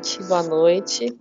Gente, boa noite,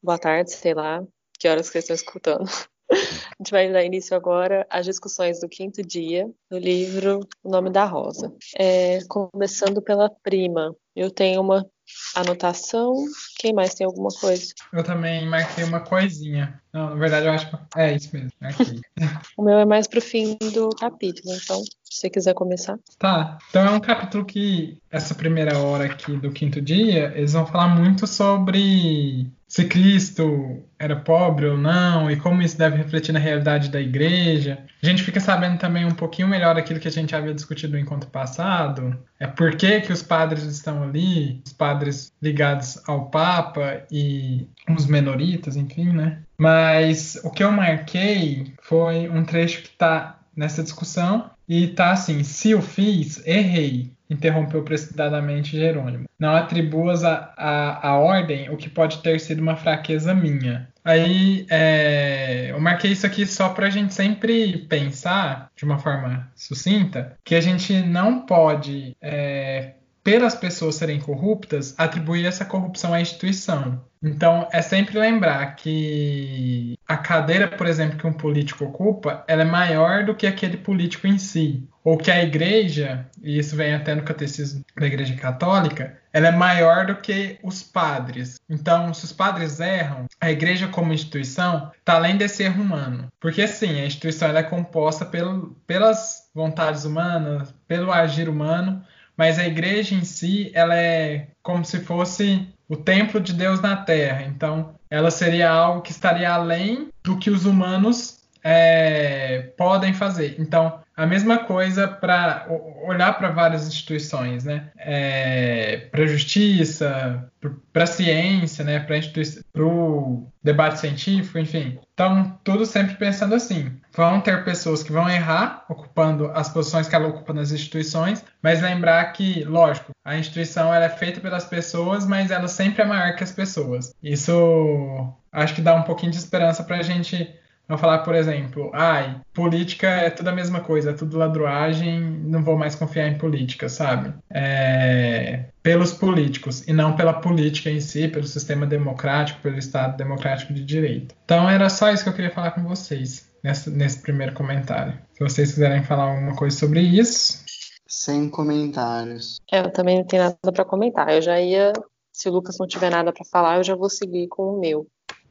boa tarde, sei lá, que horas que vocês estão escutando. A gente vai dar início agora às discussões do quinto dia do livro O Nome da Rosa. É, começando pela prima, eu tenho uma anotação. Quem mais tem alguma coisa? Eu também marquei uma coisinha. Não, na verdade, eu acho que é isso mesmo. Marquei. O meu é mais pro fim do capítulo, então, se você quiser começar. Tá. Então é um capítulo que, essa primeira hora aqui do quinto dia, eles vão falar muito sobre se Cristo era pobre ou não, e como isso deve refletir na realidade da igreja. A gente fica sabendo também um pouquinho melhor aquilo que a gente havia discutido no encontro passado. É por que, que os padres estão ali, os padres ligados ao Papa e os menoritas, enfim, né? Mas o que eu marquei foi um trecho que está nessa discussão e tá assim: se o fiz, errei interrompeu precipitadamente Jerônimo. Não atribuas a, a, a ordem o que pode ter sido uma fraqueza minha. Aí é, eu marquei isso aqui só para a gente sempre pensar, de uma forma sucinta, que a gente não pode, é, pelas pessoas serem corruptas, atribuir essa corrupção à instituição. Então, é sempre lembrar que a cadeira, por exemplo, que um político ocupa, ela é maior do que aquele político em si. Ou que a igreja, e isso vem até no catecismo da igreja católica, ela é maior do que os padres. Então, se os padres erram, a igreja como instituição está além desse erro humano. Porque, sim, a instituição é composta pelo, pelas vontades humanas, pelo agir humano, mas a igreja em si, ela é como se fosse o templo de Deus na Terra. Então, ela seria algo que estaria além do que os humanos é, podem fazer. Então, a mesma coisa para olhar para várias instituições, né? É, para a justiça, para a ciência, né? Para o debate científico, enfim. Então, tudo sempre pensando assim. Vão ter pessoas que vão errar, ocupando as posições que ela ocupa nas instituições, mas lembrar que, lógico, a instituição ela é feita pelas pessoas, mas ela sempre é maior que as pessoas. Isso acho que dá um pouquinho de esperança para a gente não falar, por exemplo, ai, política é tudo a mesma coisa, é tudo ladruagem, não vou mais confiar em política, sabe? É, pelos políticos e não pela política em si, pelo sistema democrático, pelo Estado democrático de direito. Então era só isso que eu queria falar com vocês nesse, nesse primeiro comentário. Se vocês quiserem falar alguma coisa sobre isso. Sem comentários. É, eu também não tenho nada para comentar. Eu já ia, se o Lucas não tiver nada para falar, eu já vou seguir com o meu.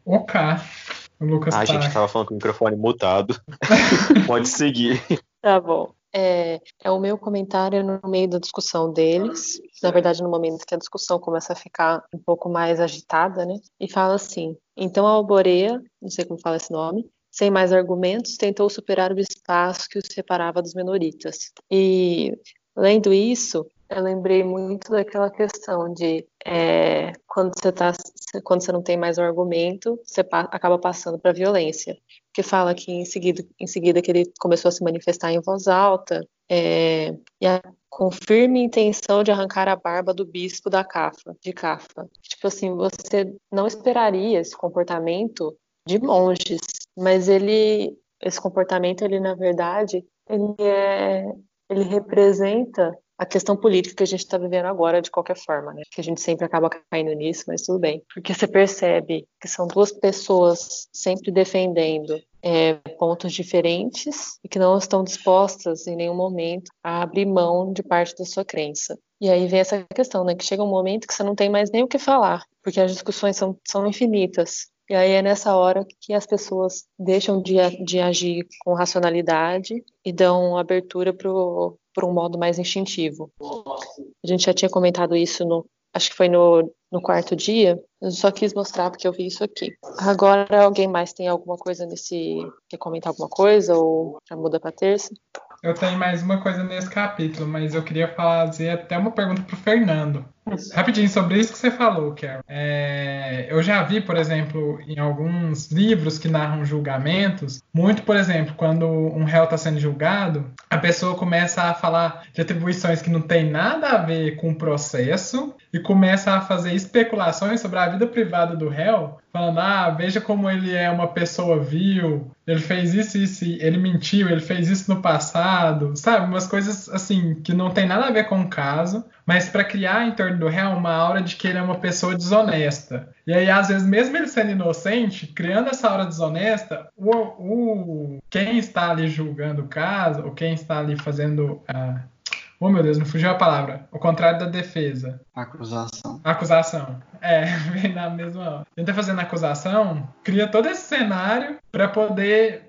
Ok. O Lucas a tá... gente tava falando com o microfone mutado. Pode seguir. Tá bom. É, é, o meu comentário no meio da discussão deles, na verdade, no momento que a discussão começa a ficar um pouco mais agitada, né? E fala assim: então a Alboreia, não sei como fala esse nome, sem mais argumentos, tentou superar o espaço que os separava dos menoritas. E, lendo isso, eu lembrei muito daquela questão de é, quando você tá, quando você não tem mais um argumento, você pa acaba passando para violência. Que fala que em seguida, em seguida que ele começou a se manifestar em voz alta, é, e a com firme intenção de arrancar a barba do bispo da Cafa, de Cafa. Tipo assim, você não esperaria esse comportamento de monges, mas ele, esse comportamento, ele na verdade, ele é, ele representa a questão política que a gente está vivendo agora, de qualquer forma, né? Que a gente sempre acaba caindo nisso, mas tudo bem. Porque você percebe que são duas pessoas sempre defendendo é, pontos diferentes e que não estão dispostas em nenhum momento a abrir mão de parte da sua crença. E aí vem essa questão, né? Que chega um momento que você não tem mais nem o que falar, porque as discussões são, são infinitas. E aí é nessa hora que as pessoas deixam de, de agir com racionalidade e dão abertura para um modo mais instintivo. A gente já tinha comentado isso no, acho que foi no, no quarto dia. Eu só quis mostrar porque eu vi isso aqui. Agora, alguém mais tem alguma coisa nesse. Quer comentar alguma coisa ou já muda para terça? Eu tenho mais uma coisa nesse capítulo, mas eu queria fazer até uma pergunta para o Fernando. Rapidinho, sobre isso que você falou, Carol. É, eu já vi, por exemplo, em alguns livros que narram julgamentos, muito, por exemplo, quando um réu está sendo julgado, a pessoa começa a falar de atribuições que não tem nada a ver com o processo e começa a fazer especulações sobre a vida privada do réu, falando: ah, veja como ele é uma pessoa vil, ele fez isso, isso, ele mentiu, ele fez isso no passado, sabe? Umas coisas assim que não tem nada a ver com o caso, mas para criar em torno do réu uma aura de que ele é uma pessoa desonesta. E aí, às vezes, mesmo ele sendo inocente, criando essa aura desonesta, o, o quem está ali julgando o caso, ou quem está ali fazendo. Uh, Oh, meu Deus, não fugiu a palavra. O contrário da defesa. Acusação. Acusação. É, vem na mesma. Tenta fazendo acusação, cria todo esse cenário para poder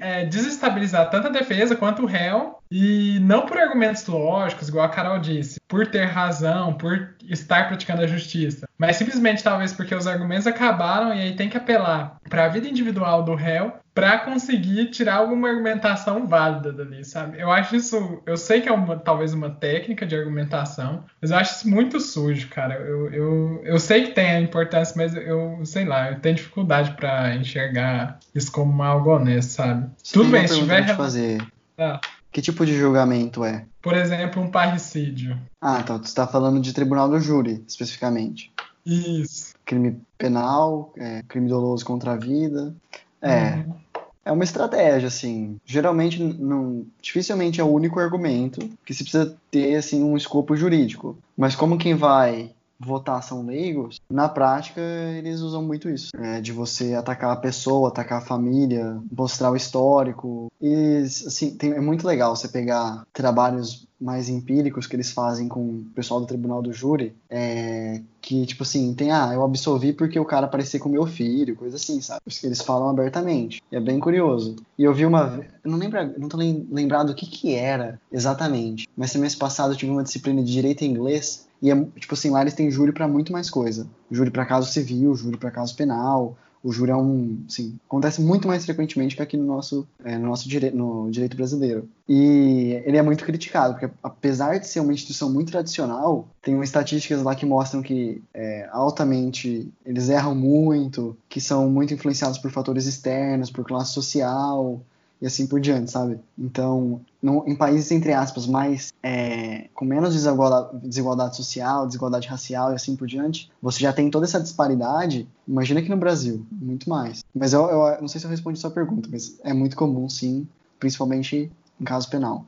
é, desestabilizar tanto a defesa quanto o réu, e não por argumentos lógicos, igual a Carol disse, por ter razão, por estar praticando a justiça, mas simplesmente talvez porque os argumentos acabaram e aí tem que apelar para a vida individual do réu para conseguir tirar alguma argumentação válida dali, sabe? Eu acho isso, eu sei que é uma, talvez uma técnica de argumentação, mas eu acho isso muito sujo, cara. Eu, eu, eu sei que tem a importância, mas eu, sei lá, eu tenho dificuldade para enxergar isso como algo honesto, sabe? Você Tudo bem, se tiver. Fazer. Ah. Que tipo de julgamento é? Por exemplo, um parricídio. Ah, então você está falando de tribunal do júri, especificamente. Isso. Crime penal, é, crime doloso contra a vida. É. Uhum. É uma estratégia, assim. Geralmente, não, dificilmente é o único argumento que se precisa ter assim um escopo jurídico. Mas como quem vai votar são leigos, na prática eles usam muito isso, é, de você atacar a pessoa, atacar a família, mostrar o histórico. E assim, tem, é muito legal você pegar trabalhos mais empíricos que eles fazem com o pessoal do tribunal do júri, é, que, tipo assim, tem, ah, eu absolvi porque o cara parecia com meu filho, coisa assim, sabe? que eles falam abertamente. E é bem curioso. E eu vi uma eu não lembro, não tô lembrado o que que era exatamente, mas semestre passado eu tive uma disciplina de direito em inglês e é, tipo assim, lá eles têm júri para muito mais coisa. Júri para caso civil, júri para caso penal, o júri é um, assim, acontece muito mais frequentemente que aqui no nosso, é, no nosso dire no direito brasileiro. E ele é muito criticado, porque apesar de ser uma instituição muito tradicional, tem estatísticas lá que mostram que é, altamente eles erram muito, que são muito influenciados por fatores externos, por classe social, e assim por diante, sabe? Então, no, em países, entre aspas, mais é, com menos desigualdade, desigualdade, social, desigualdade racial e assim por diante, você já tem toda essa disparidade. Imagina aqui no Brasil, muito mais. Mas eu, eu não sei se eu respondi a sua pergunta, mas é muito comum, sim, principalmente em caso penal.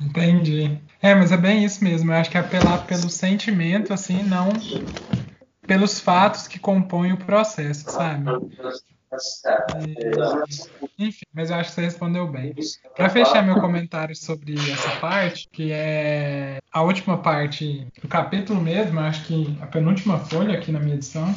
Entendi. É, mas é bem isso mesmo. Eu acho que é apelar pelo sentimento, assim, não pelos fatos que compõem o processo, sabe? É, enfim, mas eu acho que você respondeu bem. Para fechar meu comentário sobre essa parte, que é a última parte do capítulo mesmo, acho que a penúltima folha aqui na minha edição,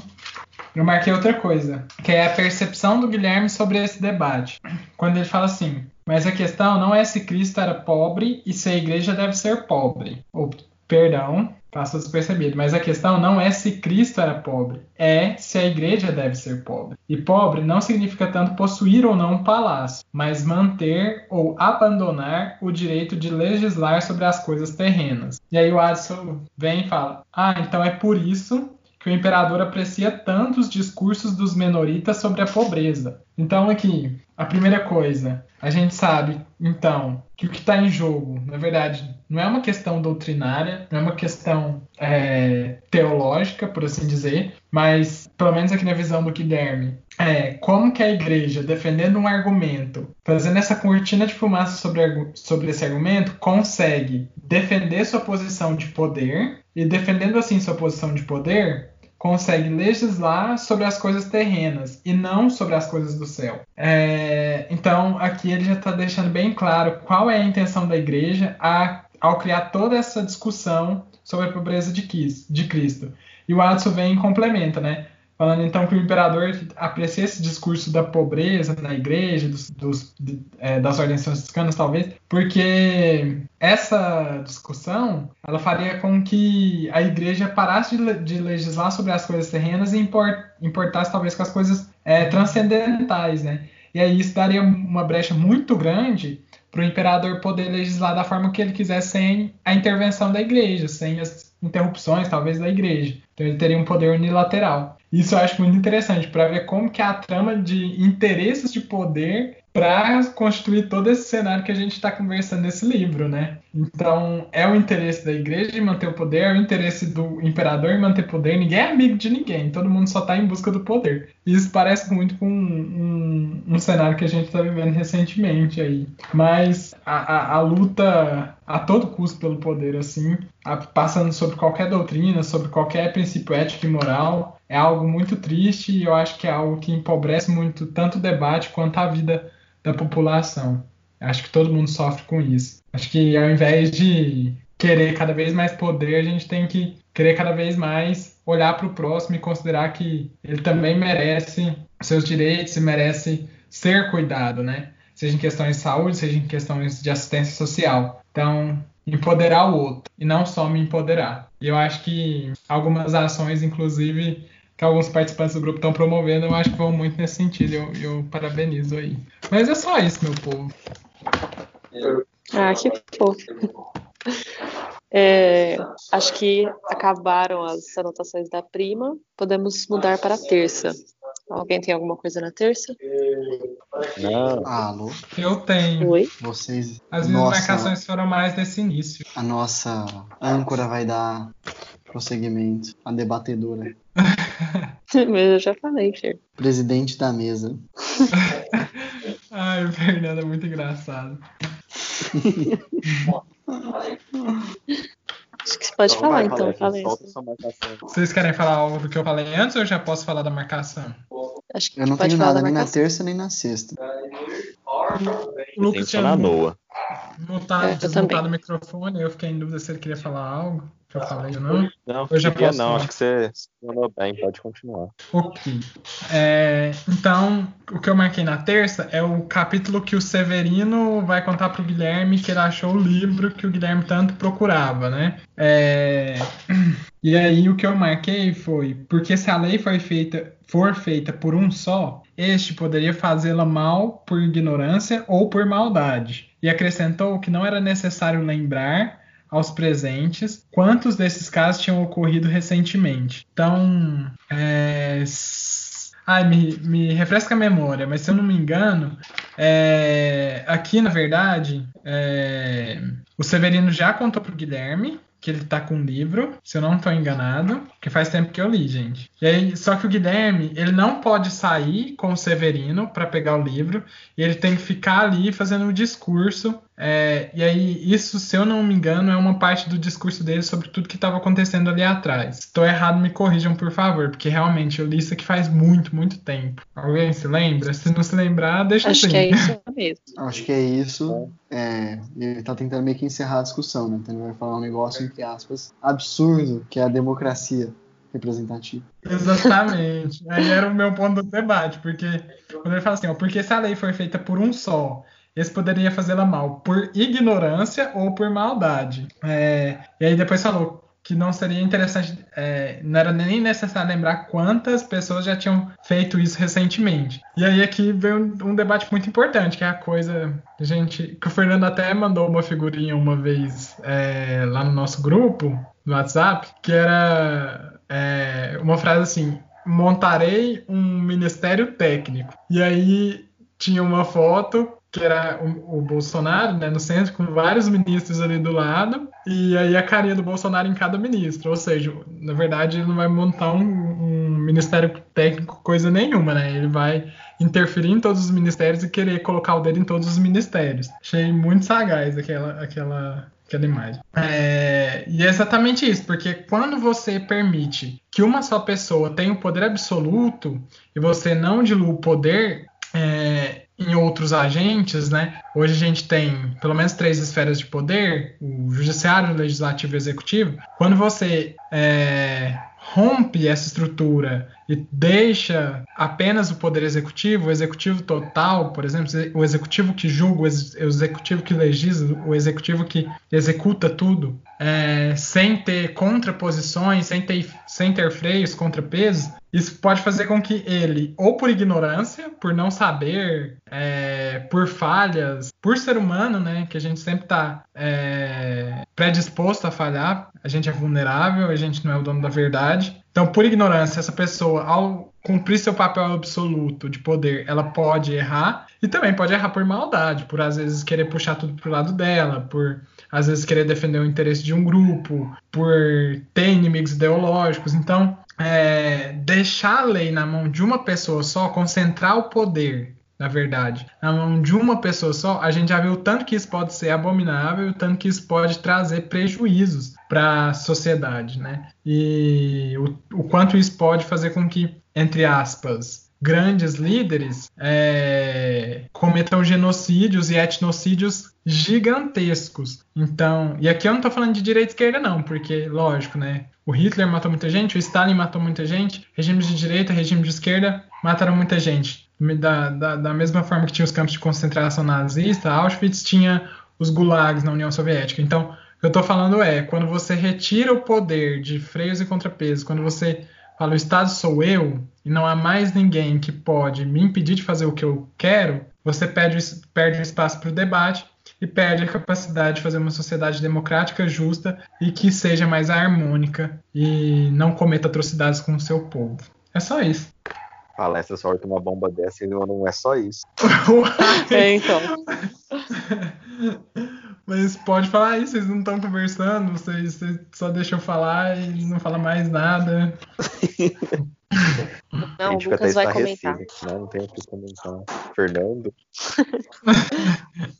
eu marquei outra coisa, que é a percepção do Guilherme sobre esse debate. Quando ele fala assim: mas a questão não é se Cristo era pobre e se a igreja deve ser pobre. Ou, perdão, Passa despercebido. Mas a questão não é se Cristo era pobre, é se a igreja deve ser pobre. E pobre não significa tanto possuir ou não um palácio, mas manter ou abandonar o direito de legislar sobre as coisas terrenas. E aí o Adson vem e fala: Ah, então é por isso que o imperador aprecia tanto os discursos dos menoritas sobre a pobreza. Então, aqui, a primeira coisa, a gente sabe, então, que o que está em jogo, na verdade, não é uma questão doutrinária, não é uma questão é, teológica, por assim dizer, mas, pelo menos aqui na visão do Guilherme, é como que a igreja, defendendo um argumento, fazendo essa cortina de fumaça sobre, sobre esse argumento, consegue defender sua posição de poder, e defendendo assim sua posição de poder, consegue legislar sobre as coisas terrenas e não sobre as coisas do céu. É, então, aqui ele já está deixando bem claro qual é a intenção da igreja a, ao criar toda essa discussão sobre a pobreza de, Cristo. E o Adson vem e complementa, né? Falando então que o imperador aprecia esse discurso da pobreza na igreja, dos, dos, é, das ordens franciscanas, talvez, porque essa discussão ela faria com que a igreja parasse de, de legislar sobre as coisas terrenas e import, importasse talvez com as coisas é, transcendentais, né? E aí isso daria uma brecha muito grande para o imperador poder legislar da forma que ele quiser sem a intervenção da igreja, sem as interrupções, talvez, da igreja. Então ele teria um poder unilateral. Isso eu acho muito interessante para ver como que a trama de interesses de poder para constituir todo esse cenário que a gente está conversando nesse livro, né? Então, é o interesse da igreja de manter o poder, é o interesse do imperador em manter poder. Ninguém é amigo de ninguém, todo mundo só está em busca do poder. Isso parece muito com um, um, um cenário que a gente está vivendo recentemente aí. Mas a, a, a, luta a todo custo pelo poder, assim, a, passando sobre qualquer doutrina, sobre qualquer princípio ético e moral, é algo muito triste e eu acho que é algo que empobrece muito tanto o debate quanto a vida da população. Acho que todo mundo sofre com isso. Acho que ao invés de querer cada vez mais poder, a gente tem que querer cada vez mais olhar para o próximo e considerar que ele também merece seus direitos e merece ser cuidado, né? Seja em questões de saúde, seja em questões de assistência social. Então, empoderar o outro e não só me empoderar. E eu acho que algumas ações, inclusive, que alguns participantes do grupo estão promovendo, eu acho que vão muito nesse sentido. Eu, eu parabenizo aí. Mas é só isso, meu povo. Ah, que fofo. É, acho que acabaram as anotações da prima. Podemos mudar para a terça. Alguém tem alguma coisa na terça? Não. Alô? Eu tenho. Oi? Vocês. As minhas nossa, marcações foram mais desse início. A nossa âncora vai dar prosseguimento. A debatedora. Eu já falei, Fer. Presidente da mesa. Ai, o Fernando é muito engraçado. Acho que você pode Então falar, vai, então. Fala. Vocês querem falar algo do que eu falei antes ou eu já posso falar da marcação? Acho que Eu não tenho nada da nem na terça nem na sexta. O Lucas tinha mutado, É, eu desmutado o microfone, eu fiquei em dúvida se ele queria falar algo. Que eu falei não. Não, Eu já queria posso não, falar. acho que você se mandou bem, pode continuar. Ok. É, então, o que eu marquei na terça é o capítulo que o Severino vai contar pro Guilherme que ele achou o livro que o Guilherme tanto procurava, né? É, E aí o que eu marquei foi porque se a lei foi feita, for feita por um só, este poderia fazê-la mal por ignorância ou por maldade. E acrescentou que não era necessário lembrar aos presentes quantos desses casos tinham ocorrido recentemente. Então, é, ai, me, me refresca a memória, mas se eu não me engano, é, aqui na verdade, é, o Severino já contou pro Guilherme que ele tá com um livro, se eu não tô enganado, que faz tempo que eu li, gente. E aí, só que o Guilherme, ele não pode sair com o Severino para pegar o livro, e ele tem que ficar ali fazendo o discurso. É, e aí, isso, se eu não me engano, é uma parte do discurso dele sobre tudo que estava acontecendo ali atrás. Se estou errado, me corrijam, por favor, porque realmente eu li isso aqui faz muito, muito tempo. Alguém se lembra? Se não se lembrar, deixa Acho assim. que é isso mesmo. Acho que é isso. É, ele tá tentando meio que encerrar a discussão, né? Então ele vai falar um negócio, entre aspas, absurdo, que é a democracia representativa. Exatamente. Aí era o meu ponto do debate, porque quando ele fala assim, ó, porque se a lei foi feita por um só, esse poderia fazê-la mal por ignorância ou por maldade. É, e aí depois falou que não seria interessante, é, não era nem necessário lembrar quantas pessoas já tinham feito isso recentemente. E aí aqui vem um, um debate muito importante, que é a coisa gente, que o Fernando até mandou uma figurinha uma vez é, lá no nosso grupo, no WhatsApp, que era é, uma frase assim: montarei um ministério técnico. E aí tinha uma foto que era o, o Bolsonaro, né, no centro, com vários ministros ali do lado, e aí a carinha do Bolsonaro em cada ministro. Ou seja, na verdade, ele não vai montar um, um ministério técnico coisa nenhuma, né? Ele vai interferir em todos os ministérios e querer colocar o dedo em todos os ministérios. Achei muito sagaz aquela, aquela, aquela imagem. É, e é exatamente isso, porque quando você permite que uma só pessoa tenha o poder absoluto e você não dilui o poder é, em outros agentes, né? Hoje a gente tem pelo menos três esferas de poder: o judiciário, o legislativo e o executivo. Quando você é, rompe essa estrutura e deixa apenas o poder executivo, o executivo total, por exemplo, o executivo que julga, o executivo que legisla, o executivo que executa tudo, é, sem ter contraposições, sem ter, sem ter freios, contrapesos, isso pode fazer com que ele, ou por ignorância, por não saber, é, por falhas, por ser humano, né, que a gente sempre está é, predisposto a falhar, a gente é vulnerável, a gente não é o dono da verdade. Então, por ignorância, essa pessoa, ao cumprir seu papel absoluto de poder, ela pode errar e também pode errar por maldade, por às vezes querer puxar tudo pro lado dela, por às vezes querer defender o interesse de um grupo, por ter inimigos ideológicos. Então, é, deixar a lei na mão de uma pessoa só, concentrar o poder na verdade, na mão de uma pessoa só, a gente já viu o tanto que isso pode ser abominável, o tanto que isso pode trazer prejuízos para a sociedade, né? E o, o, quanto isso pode fazer com que, entre aspas, grandes líderes é, cometam genocídios e etnocídios gigantescos. Então, e aqui eu não estou falando de direita e esquerda, não, porque, lógico, né? O Hitler matou muita gente, o Stalin matou muita gente, regimes de direita, regime de esquerda mataram muita gente da, da, da, mesma forma que tinha os campos de concentração nazista, Auschwitz tinha os gulags na União Soviética. Então, eu estou falando é, quando você retira o poder de freios e contrapesos, quando você fala o Estado sou eu, e não há mais ninguém que pode me impedir de fazer o que eu quero, você perde, perde o espaço para o debate e perde a capacidade de fazer uma sociedade democrática, justa e que seja mais harmônica e não cometa atrocidades com o seu povo. É só isso palestra solta uma bomba dessa e não é só isso. é, então. Mas pode falar aí, vocês não estão conversando, vocês, vocês, só deixam falar e não fala mais nada. Não, o Lucas vai comentar. Né? Não tem o que comentar. Fernando?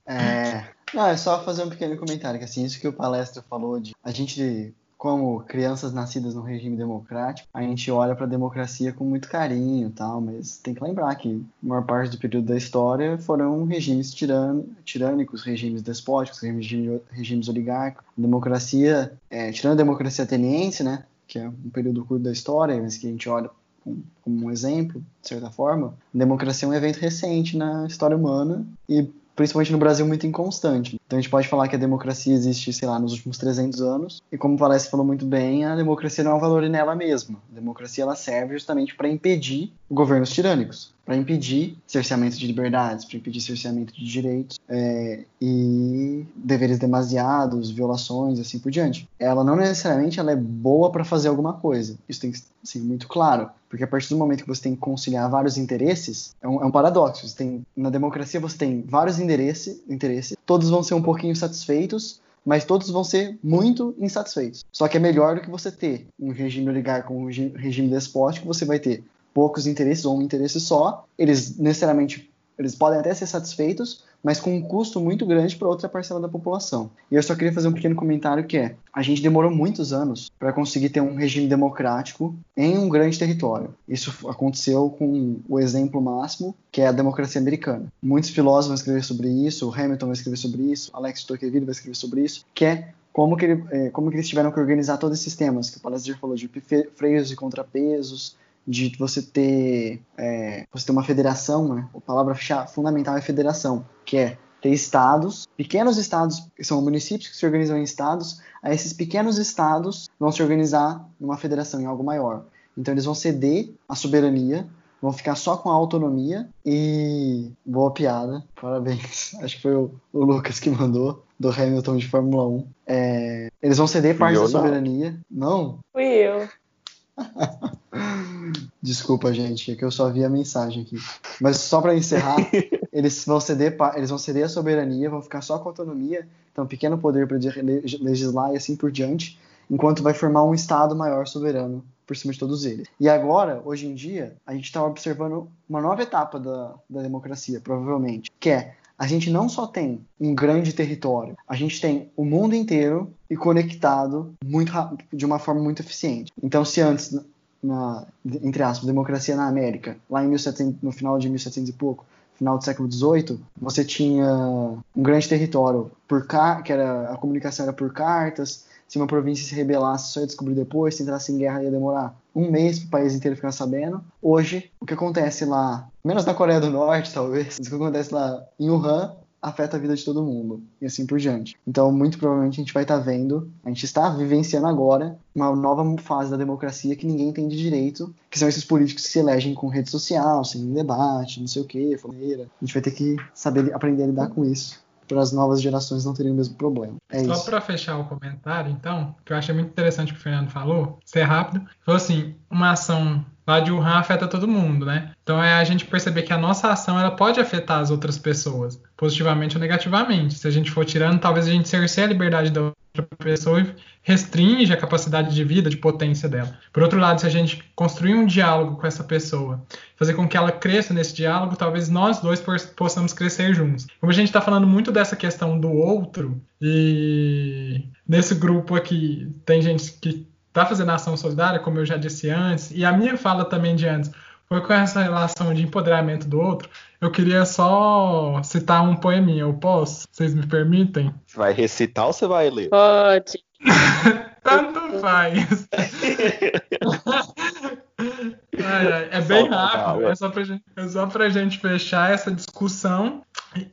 É, não, é só fazer um pequeno comentário, que assim, isso que o palestra falou de a gente como crianças nascidas no regime democrático, a gente olha para a democracia com muito carinho, tal, mas tem que lembrar que a maior parte do período da história foram regimes tiran tirânicos, regimes despóticos, regimes, regimes oligárquicos. A democracia, é, tirando a democracia ateniense, né, que é um período curto da história, mas que a gente olha como um exemplo, de certa forma, a democracia é um evento recente na história humana e principalmente no Brasil, muito inconstante. Então a gente pode falar que a democracia existe, sei lá, nos últimos 300 anos, e como o Palestra falou muito bem, a democracia não é um valor nela mesma. A democracia ela serve justamente para impedir governos tirânicos, para impedir cerceamento de liberdades, para impedir cerceamento de direitos é, e deveres demasiados, violações, assim por diante. Ela não necessariamente ela é boa para fazer alguma coisa. Isso tem que ser muito claro. Porque a partir do momento que você tem que conciliar vários interesses, é um, é um paradoxo. Você tem, na democracia você tem vários interesses, interesse, todos vão ser um pouquinho satisfeitos, mas todos vão ser muito insatisfeitos. Só que é melhor do que você ter um regime oligarca com um regime despótico, você vai ter poucos interesses ou um interesse só, eles necessariamente eles podem até ser satisfeitos, mas com um custo muito grande para outra parcela da população. E eu só queria fazer um pequeno comentário que é: a gente demorou muitos anos para conseguir ter um regime democrático em um grande território. Isso aconteceu com o exemplo máximo, que é a democracia americana. Muitos filósofos vão escrever sobre isso, Hamilton vai escrever sobre isso, Alex Tocqueville vai escrever sobre isso, que é como que, ele, é, como que eles tiveram que organizar todos esses temas que o Palestra falou de freios e contrapesos, de você ter é, você ter uma federação, né? A palavra fundamental é federação, que é ter estados, pequenos estados, que são municípios que se organizam em estados, a esses pequenos estados vão se organizar numa federação, em algo maior. Então eles vão ceder a soberania, vão ficar só com a autonomia e boa piada, parabéns. Acho que foi o, o Lucas que mandou do Hamilton de Fórmula 1. É, eles vão ceder parte da soberania. Não? Fui eu. Desculpa, gente, é que eu só vi a mensagem aqui. Mas só para encerrar, eles vão ceder, eles vão ceder a soberania, vão ficar só com autonomia, então pequeno poder para legislar e assim por diante, enquanto vai formar um estado maior soberano por cima de todos eles. E agora, hoje em dia, a gente está observando uma nova etapa da, da democracia, provavelmente, que é a gente não só tem um grande território, a gente tem o mundo inteiro e conectado muito de uma forma muito eficiente. Então, se antes, na, entre aspas, democracia na América, lá em 1700, no final de 1700 e pouco, final do século XVIII, você tinha um grande território por que era a comunicação era por cartas, se uma província se rebelasse, só ia descobrir depois, se entrasse em guerra ia demorar um mês para o país inteiro ficar sabendo. Hoje, o que acontece lá, menos na Coreia do Norte, talvez, o que acontece lá em Wuhan, afeta a vida de todo mundo e assim por diante. Então, muito provavelmente a gente vai estar tá vendo, a gente está vivenciando agora uma nova fase da democracia que ninguém tem de direito, que são esses políticos que se elegem com rede social, sem debate, não sei o que, foneira. A gente vai ter que saber aprender a lidar com isso para as novas gerações não terem o mesmo problema. É Só para fechar o comentário, então, que eu achei muito interessante o que o Fernando falou, ser rápido, falou assim, uma ação lá de Wuhan afeta todo mundo, né? Então é a gente perceber que a nossa ação ela pode afetar as outras pessoas, positivamente ou negativamente. Se a gente for tirando, talvez a gente cerceie a liberdade da outra pessoa e restringe a capacidade de vida, de potência dela. Por outro lado, se a gente construir um diálogo com essa pessoa, fazer com que ela cresça nesse diálogo, talvez nós dois possamos crescer juntos. Como a gente está falando muito dessa questão do outro, e nesse grupo aqui tem gente que está fazendo ação solidária, como eu já disse antes, e a minha fala também de antes foi com essa relação de empoderamento do outro. Eu queria só citar um poeminha, eu posso? Vocês me permitem? Você vai recitar ou você vai ler? Pode. Tanto faz. ai, é bem rápido, é só, pra gente, é só pra gente fechar essa discussão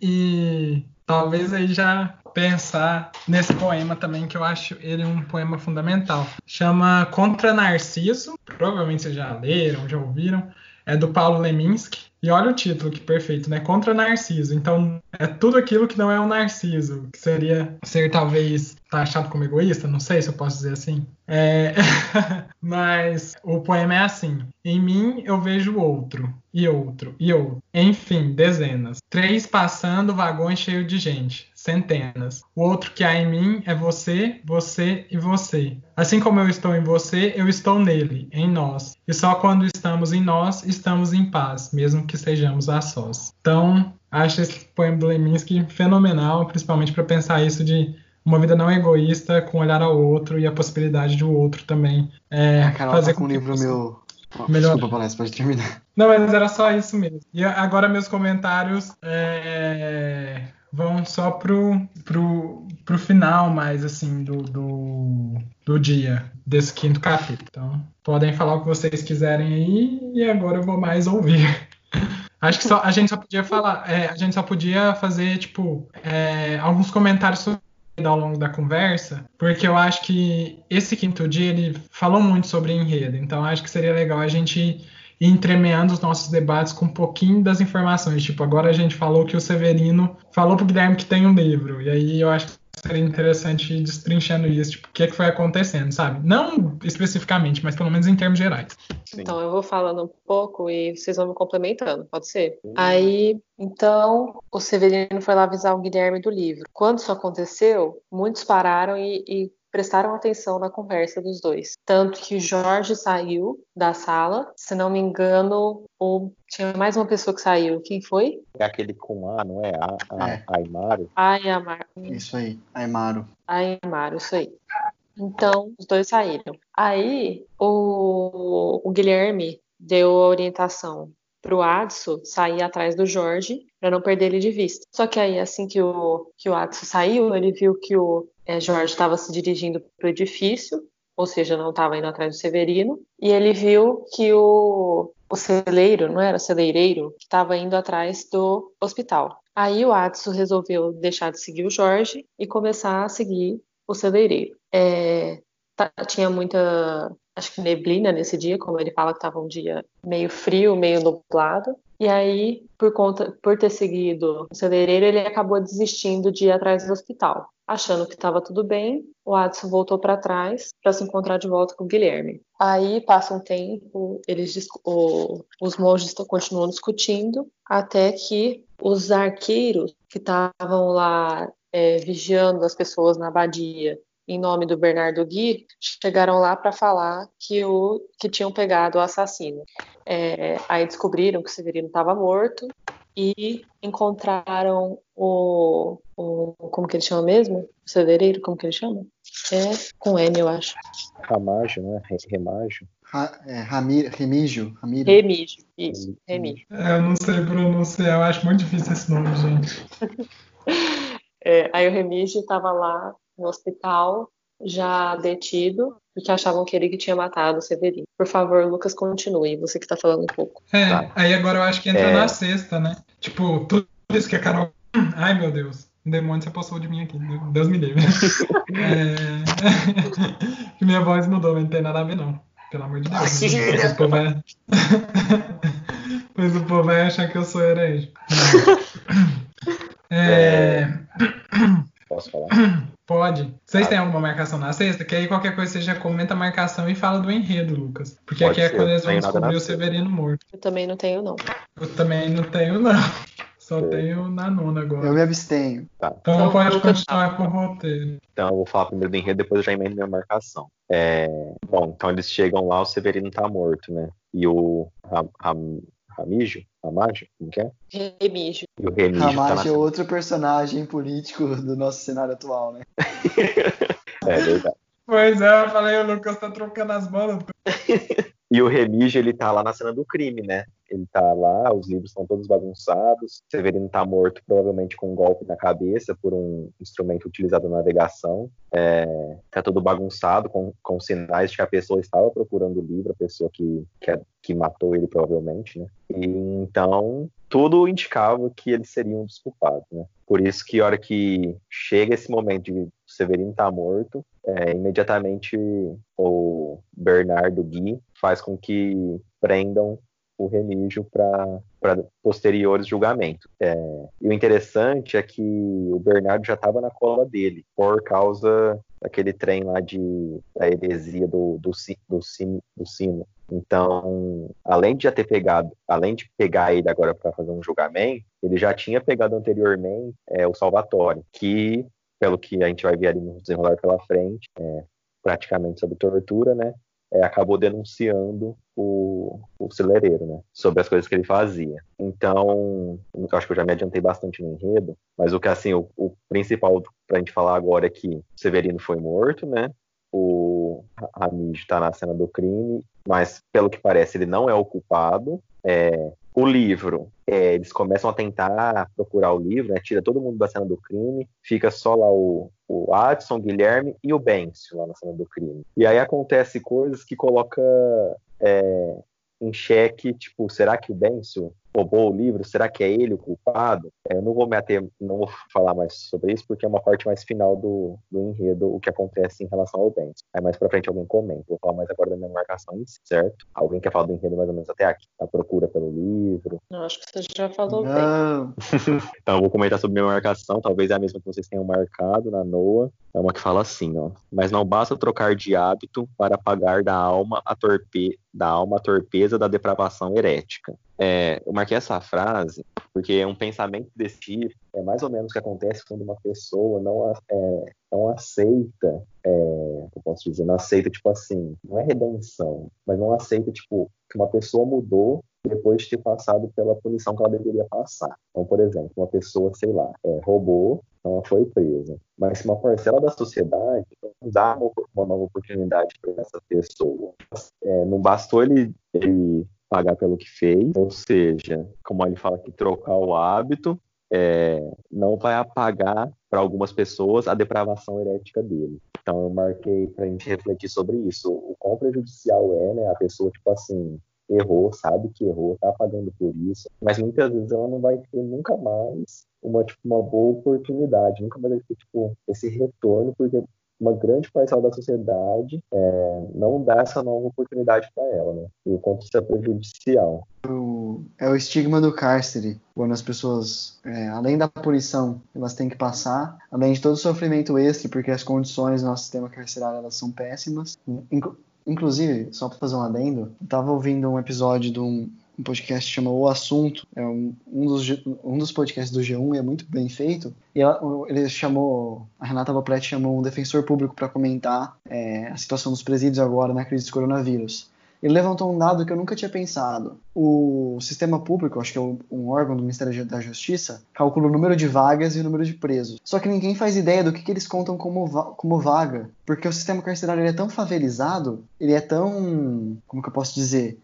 e talvez aí já pensar nesse poema também, que eu acho ele um poema fundamental. Chama Contra Narciso, provavelmente vocês já leram, já ouviram, é do Paulo Leminski. E olha o título, que perfeito, né? Contra Narciso. Então, é tudo aquilo que não é um Narciso, que seria ser talvez taxado como egoísta, não sei se eu posso dizer assim. É... Mas o poema é assim: Em mim eu vejo outro, e outro, e outro. Enfim, dezenas. Três passando, vagões cheios de gente centenas. O outro que há em mim é você, você e você. Assim como eu estou em você, eu estou nele, em nós. E só quando estamos em nós, estamos em paz, mesmo que sejamos a sós. Então, acho esse poema do Leminski fenomenal, principalmente para pensar isso de uma vida não egoísta, com olhar ao outro e a possibilidade de o outro também é, a Carol fazer tá com um livro meu Melhor. Desculpa, Palestra, pode terminar. Não, mas era só isso mesmo. E agora meus comentários é, vão só pro, pro, pro final mais assim do, do, do dia desse quinto capítulo. Então, podem falar o que vocês quiserem aí e agora eu vou mais ouvir. Acho que só, a gente só podia falar, é, a gente só podia fazer tipo é, alguns comentários sobre ao longo da conversa, porque eu acho que esse quinto dia ele falou muito sobre enredo, então acho que seria legal a gente e entremeando os nossos debates com um pouquinho das informações. Tipo, agora a gente falou que o Severino falou pro Guilherme que tem um livro, e aí eu acho que seria interessante ir destrinchando isso, tipo, o que, é que foi acontecendo, sabe? Não especificamente, mas pelo menos em termos gerais. Sim. Então, eu vou falando um pouco e vocês vão me complementando, pode ser? Uhum. Aí, então, o Severino foi lá avisar o Guilherme do livro. Quando isso aconteceu, muitos pararam e, e prestaram atenção na conversa dos dois. Tanto que Jorge saiu da sala, se não me engano, ou tinha mais uma pessoa que saiu. Quem foi? É aquele com A, não é? A, a, é. Aymaro. Aymaro. Isso aí, Aymaro. Aymaro, isso aí. Então, os dois saíram. Aí, o, o Guilherme deu a orientação para o Adso sair atrás do Jorge para não perder ele de vista. Só que aí, assim que o, que o Adso saiu, ele viu que o é, Jorge estava se dirigindo para o edifício, ou seja, não estava indo atrás do Severino, e ele viu que o, o celeiro, não era celeireiro, estava indo atrás do hospital. Aí o Adso resolveu deixar de seguir o Jorge e começar a seguir o celeireiro. É, tá, tinha muita acho que neblina nesse dia, como ele fala que estava um dia meio frio, meio nublado. E aí, por conta, por ter seguido o celeireiro, ele acabou desistindo de ir atrás do hospital. Achando que estava tudo bem, o Adson voltou para trás para se encontrar de volta com o Guilherme. Aí passa um tempo, eles o, os monges continuam discutindo até que os arqueiros que estavam lá é, vigiando as pessoas na abadia em nome do Bernardo Gui, chegaram lá para falar que, o, que tinham pegado o assassino. É, aí descobriram que o Severino estava morto e encontraram o, o, Como que ele chama mesmo? O como que ele chama? É com M, eu acho. Ramágio, né? Remágio. Ra, é, Ramir, Remígio. Ramiro. Remígio, isso. Remígio. É, eu não sei pronunciar, eu acho muito difícil esse nome, gente. é, aí o Remígio estava lá no hospital já detido porque achavam que ele que tinha matado o Severino. Por favor, Lucas, continue. Você que está falando um pouco. É, Tá. aí agora eu acho que entra É. na sexta, né? Tipo, tudo isso que a Carol. Ai, meu Deus. O demônio se apossou de mim aqui. Deus me livre. É... que minha voz mudou, mas não tem nada a ver, não. Pelo amor de Deus. Pois o povo é... pois o povo vai achar que eu sou herege. É... Posso falar? Pode. Vocês têm alguma marcação na sexta? Que aí qualquer coisa você já comenta a marcação e fala do enredo, Lucas. Porque Pode aqui é ser, quando eles vão descobrir o. Severino morto. Eu também não tenho, não. Eu também não tenho, não. Só É. tenho na nona agora. Eu me abstenho. Tá. Então Então, pode Lucas, continuar com o roteiro. Então eu vou falar primeiro do enredo, depois eu já emendo minha marcação. É, Bom, então eles chegam lá, o Severino tá morto, né? E o Ram... Ram... Ramígio? Ramágio? Como que é? Remígio. E o Remígio tá na Ramacho é outro personagem político do nosso cenário atual, né? É verdade. Pois é, eu falei, o Lucas tá trocando as bolas. E o Remígio, ele tá lá na cena do crime, né? Ele tá lá, os livros estão todos bagunçados. Severino tá morto, provavelmente com um golpe na cabeça por um instrumento utilizado na navegação. É, tá tudo bagunçado, com, com sinais de que a pessoa estava procurando o livro, a pessoa que, que, que matou ele, provavelmente, né? E então, tudo indicava que ele seria um né? Por isso que a hora que chega esse momento de Severino tá morto, é, imediatamente o Bernardo Gui faz com que prendam o Remígio para posteriores julgamentos. É, e o interessante é que o Bernardo já estava na cola dele, por causa daquele trem lá de da heresia do, do, do, cin- do sino. Então, além de já ter pegado, além de pegar ele agora para fazer um julgamento, ele já tinha pegado anteriormente é, o Salvatore, que, pelo que a gente vai ver ali no desenrolar pela frente, é, praticamente sobre tortura, né? É, acabou denunciando o, o celereiro, né? Sobre as coisas que ele fazia. Então, acho que eu já me adiantei bastante no enredo, mas o que assim, o, o principal pra gente falar agora é que Severino foi morto, né? O Ramid está na cena do crime, mas pelo que parece ele não é o culpado. É, o livro, é, eles começam a tentar procurar o livro, né? Tira todo mundo da cena do crime, fica só lá o, o Adson, Guilherme e o Bencio lá na cena do crime. E aí acontece coisas que coloca é, em xeque, tipo, será que o Bencio roubou o livro? Será que é ele o culpado? É, eu não vou me ater, não vou falar mais sobre isso, porque é uma parte mais final do, do enredo, o que acontece em relação ao Bencio. Aí mais pra frente alguém comenta. Vou falar mais agora da minha marcação em si, certo? Alguém quer falar do enredo mais ou menos até aqui? A procura pelo livro. Eu acho que você já falou bem. Não. Então eu vou comentar sobre minha marcação, talvez é a mesma que vocês tenham marcado na Noa. É uma que fala assim, ó. Mas não basta trocar de hábito para apagar da alma a torpe... da alma a torpeza da depravação herética. É, eu marquei essa frase porque é um pensamento desse tipo é mais ou menos o que acontece quando uma pessoa não, é, não aceita, é, eu posso dizer, não aceita, tipo assim, não é redenção, mas não aceita, tipo, que uma pessoa mudou depois de ter passado pela punição que ela deveria passar. Então, por exemplo, uma pessoa, sei lá, é, roubou, então ela foi presa. Mas se uma parcela da sociedade não dá uma, uma nova oportunidade para essa pessoa, é, não bastou ele, ele pagar pelo que fez, ou seja, como ele fala que trocar o hábito, é, não vai apagar para algumas pessoas a depravação herética dele. Então eu marquei para a gente refletir sobre isso. O quão prejudicial é, né? A pessoa, tipo assim, errou, sabe que errou, tá pagando por isso, mas muitas vezes ela não vai ter nunca mais uma, tipo, uma boa oportunidade, nunca mais vai ter, tipo, esse retorno, porque uma grande parcela da sociedade é, não dá essa nova oportunidade para ela, né? E o quanto isso é prejudicial. O- é o estigma do cárcere, quando as pessoas, é, além da punição, elas têm que passar, além de todo o sofrimento extra, porque as condições do nosso sistema carcerário elas são péssimas. Inclu- inclusive, só para fazer um adendo, eu estava ouvindo um episódio de um, um podcast chama O Assunto, é um, um, dos, um dos podcasts do G1 e é muito bem feito, e ela- ele chamou, a Renata Lopretti chamou um defensor público para comentar é, a situação dos presídios agora na crise do coronavírus. Ele levantou um dado que eu nunca tinha pensado. O sistema público, acho que é um órgão do Ministério da Justiça, calcula o número de vagas e o número de presos. Só que ninguém faz ideia do que, que eles contam como, va- como vaga. Porque o sistema carcerário é tão favelizado, ele é tão. Como que eu posso dizer?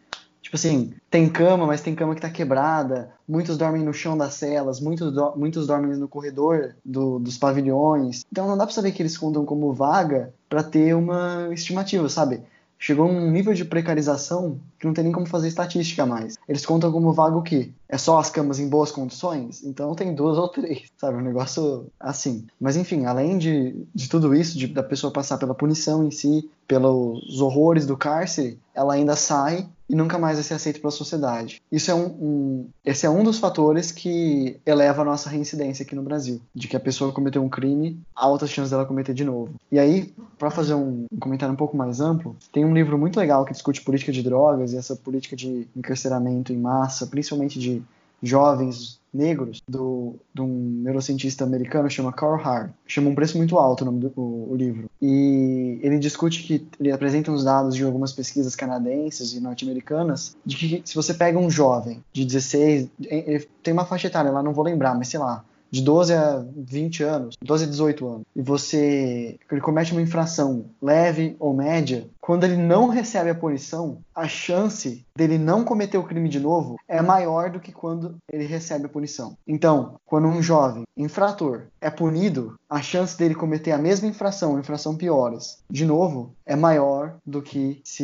Tipo assim, tem cama, mas tem cama que tá quebrada. Muitos dormem no chão das celas, muitos, do, muitos dormem no corredor do, dos pavilhões. Então não dá pra saber que eles contam como vaga para ter uma estimativa, sabe? chegou um nível de precarização que não tem nem como fazer estatística mais. Eles contam como vaga o quê? É só as camas em boas condições? Então tem duas ou três, sabe? Um negócio assim. Mas enfim, além de, de tudo isso, de, da pessoa passar pela punição em si, pelos horrores do cárcere, ela ainda sai e nunca mais vai ser aceita pela sociedade. Isso é um, um, esse é um dos fatores que eleva a nossa reincidência aqui no Brasil, de que a pessoa cometeu um crime, há altas chances dela cometer de novo. E aí, para fazer um, um, comentário um pouco mais amplo, tem um livro muito legal que discute política de drogas e essa política de encarceramento em massa, principalmente de jovens negros do, de um neurocientista americano chama Carl Hart. Chama um preço muito alto o nome do o, o livro. E ele discute que ele apresenta uns dados de algumas pesquisas canadenses e norte-americanas de que se você pega um jovem de 16, tem uma faixa etária lá, não vou lembrar, mas sei lá, de 12 a 20 anos, 12 a 18 anos, e você ele comete uma infração leve ou média, quando ele não recebe a punição, a chance dele não cometer o crime de novo é maior do que quando ele recebe a punição. Então, quando um jovem infrator é punido, a chance dele cometer a mesma infração, infração piores, de novo, é maior do que se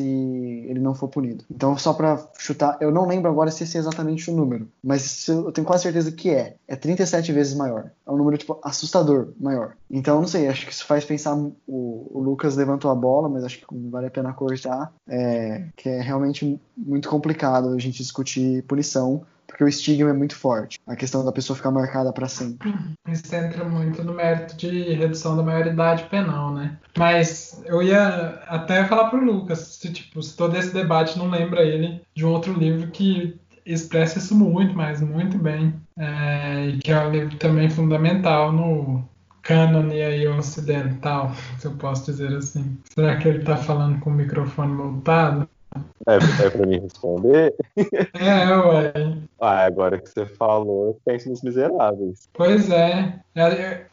ele não for punido. Então, só para chutar, eu não lembro agora se esse é exatamente o número, mas eu tenho quase certeza que é. É 37 vezes maior. É um número tipo assustador maior. Então, não sei, acho que isso faz pensar o, o Lucas levantou a bola, mas acho que vale a pena cortar, é, que é realmente muito complicado a gente discutir punição, porque o estigma é muito forte. A questão da pessoa ficar marcada para sempre. Isso entra muito no mérito de redução da maioridade penal, né? Mas eu ia até falar pro Lucas, se, tipo, se todo esse debate não lembra ele de um outro livro que expressa isso muito, mas muito bem. É, que é um livro também fundamental no, cânone aí ocidental, se eu posso dizer assim. Será que ele está falando com o microfone montado? É, é para mim responder? É, ué. Ah, agora que você falou, eu penso nos miseráveis. Pois é. é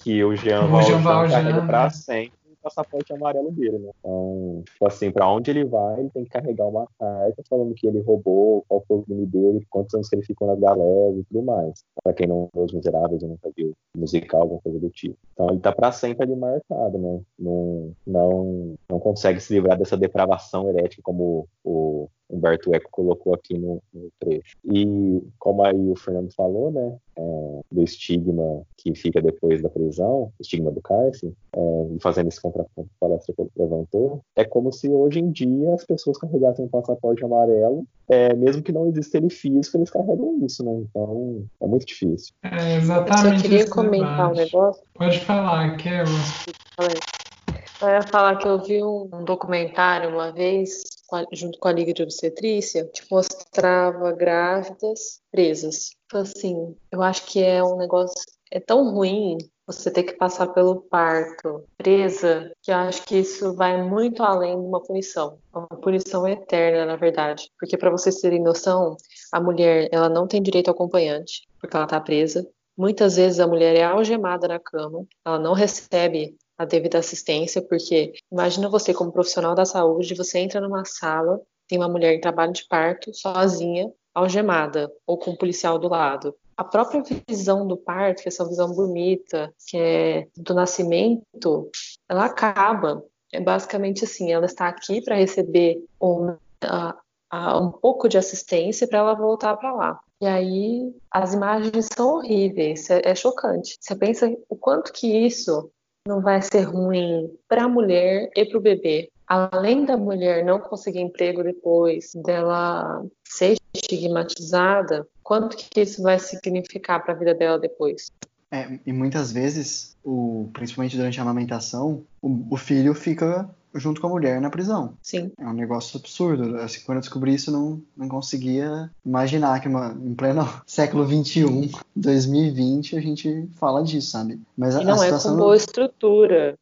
que o Jean Valjean carrega pra sempre passaporte amarelo dele, né? Então, tipo assim, pra onde ele vai, ele tem que carregar uma carta falando que ele roubou, qual foi o crime dele, quantos anos que ele ficou na galera e tudo mais. Pra quem não viu Os Miseráveis ou nunca viu musical, alguma coisa do tipo. Então ele tá pra sempre ali marcado, né? Não, não, não consegue se livrar dessa depravação herética como o Humberto Eco colocou aqui no, no, trecho. E como aí o Fernando falou, né, é, do estigma que fica depois da prisão, estigma do cárcere, é, fazendo esse contraponto que a palestra levantou, é como se hoje em dia as pessoas carregassem um passaporte amarelo, é, mesmo que não exista ele físico, eles carregam isso, né? Então é muito difícil. É exatamente. Eu só queria comentar um negócio. Pode falar, Kevin. Eu ia falar que eu vi um documentário uma vez junto com a Liga de Obstetrícia, que mostrava grávidas presas. Então, assim, eu acho que é um negócio. É tão ruim você ter que passar pelo parto presa, que eu acho que isso vai muito além de uma punição. Uma punição eterna, na verdade. Porque, para vocês terem noção, a mulher ela não tem direito ao acompanhante, porque ela está presa. Muitas vezes a mulher é algemada na cama, ela não recebe a devida assistência, porque imagina você como profissional da saúde, você entra numa sala, tem uma mulher em trabalho de parto, sozinha, algemada, ou com um policial do lado. A própria visão do parto, que é essa visão bonita, que é do nascimento, ela acaba. É basicamente assim, ela está aqui para receber um, a, a, um pouco de assistência para ela voltar para lá. E aí as imagens são horríveis, é, é, chocante. Você pensa o quanto que isso não vai ser ruim para a mulher e para o bebê. Além da mulher não conseguir emprego depois, dela ser estigmatizada, quanto que isso vai significar para a vida dela depois? É, e muitas vezes, o, principalmente durante a amamentação, o, o filho fica junto com a mulher na prisão. Sim. É um negócio absurdo. Assim, quando eu descobri isso, não, não conseguia imaginar que uma, em pleno século XXI, 2020, a gente fala disso, sabe? Mas a, e não a é com boa estrutura.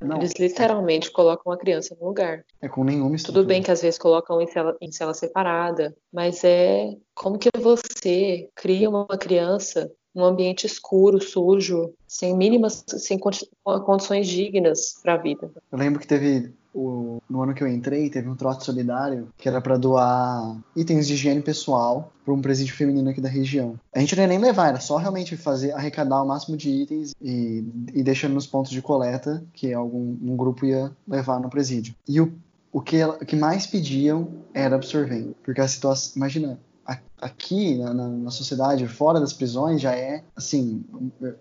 Não, Eles literalmente é... colocam a criança no lugar. É com nenhuma estrutura. Tudo bem que às vezes colocam em cela, em cela separada, mas é como que você cria uma criança num ambiente escuro, sujo, sem mínimas, sem condições dignas para a vida. Eu lembro que teve o, no ano que eu entrei, teve um trote solidário que era para doar itens de higiene pessoal para um presídio feminino aqui da região. A gente não ia nem levar, era só realmente fazer arrecadar o máximo de itens e, e deixando nos pontos de coleta que algum um grupo ia levar no presídio. E o, o, que, o que mais pediam era absorvente, porque a situação, imagina, aqui na, na, na, sociedade, fora das prisões, já é, assim,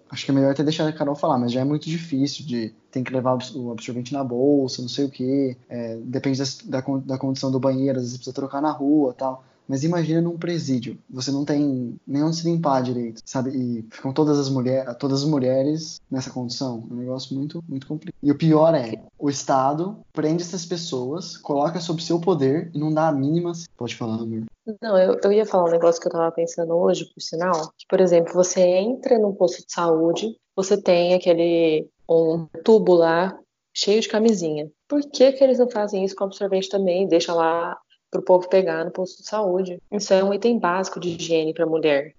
acho que é melhor até deixar a Carol falar, mas já é muito difícil de tem que levar o absorvente na bolsa, não sei o que, é, depende da, da, da, condição do banheiro, às vezes precisa trocar na rua tal. Mas imagina num presídio, você não tem nem onde se limpar direito, sabe? E ficam todas as mulheres, todas as mulheres nessa condição. É um negócio muito, muito complicado. E o pior é, o Estado prende essas pessoas, coloca sob seu poder e não dá a mínima. Pode falar, amor. Não, eu, eu ia falar um negócio que eu tava pensando hoje, por sinal, que, por exemplo, você entra num posto de saúde, você tem aquele um tubo lá cheio de camisinha. Por que, que eles não fazem isso com absorvente também? Deixa lá para o povo pegar no posto de saúde. Isso é um item básico de higiene para mulher.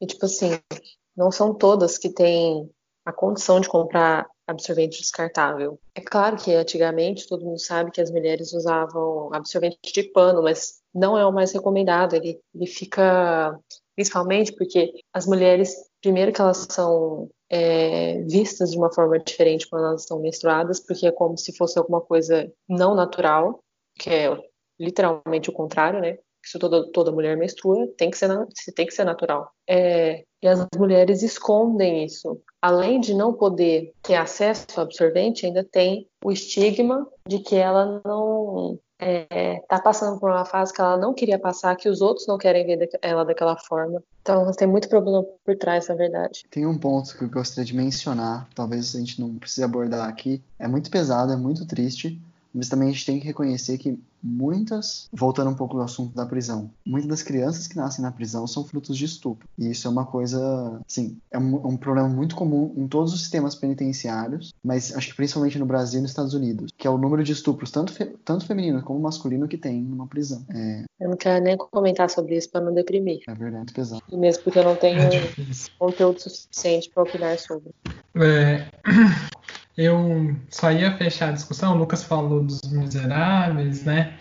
E, tipo assim, não são todas que têm a condição de comprar absorvente descartável. É claro que antigamente todo mundo sabe que as mulheres usavam absorvente de pano, mas não é o mais recomendado. Ele, ele fica, principalmente porque as mulheres, primeiro que elas são é, vistas de uma forma diferente quando elas estão menstruadas, porque é como se fosse alguma coisa não natural, que é literalmente o contrário, né? Se toda, toda mulher menstrua, tem que ser, tem que ser natural. É, e as mulheres escondem isso. Além de não poder ter acesso ao absorvente, ainda tem o estigma de que ela não está é, tá passando por uma fase que ela não queria passar, que os outros não querem ver ela daquela forma. Então, tem muito problema por trás, na verdade. Tem um ponto que eu gostaria de mencionar, talvez a gente não precise abordar aqui. É muito pesado, é muito triste, mas também a gente tem que reconhecer que muitas, voltando um pouco do assunto da prisão, muitas das crianças que nascem na prisão são frutos de estupro. E isso é uma coisa, sim, é um, é um, problema muito comum em todos os sistemas penitenciários, mas acho que principalmente no Brasil e nos Estados Unidos, que é o número de estupros, tanto, fe, tanto feminino como masculino, que tem numa prisão. É... Eu não quero nem comentar sobre isso para não deprimir. É verdade, pesado. E mesmo porque eu não tenho é conteúdo suficiente para opinar sobre. É... Eu só ia fechar a discussão, o Lucas falou dos miseráveis, né?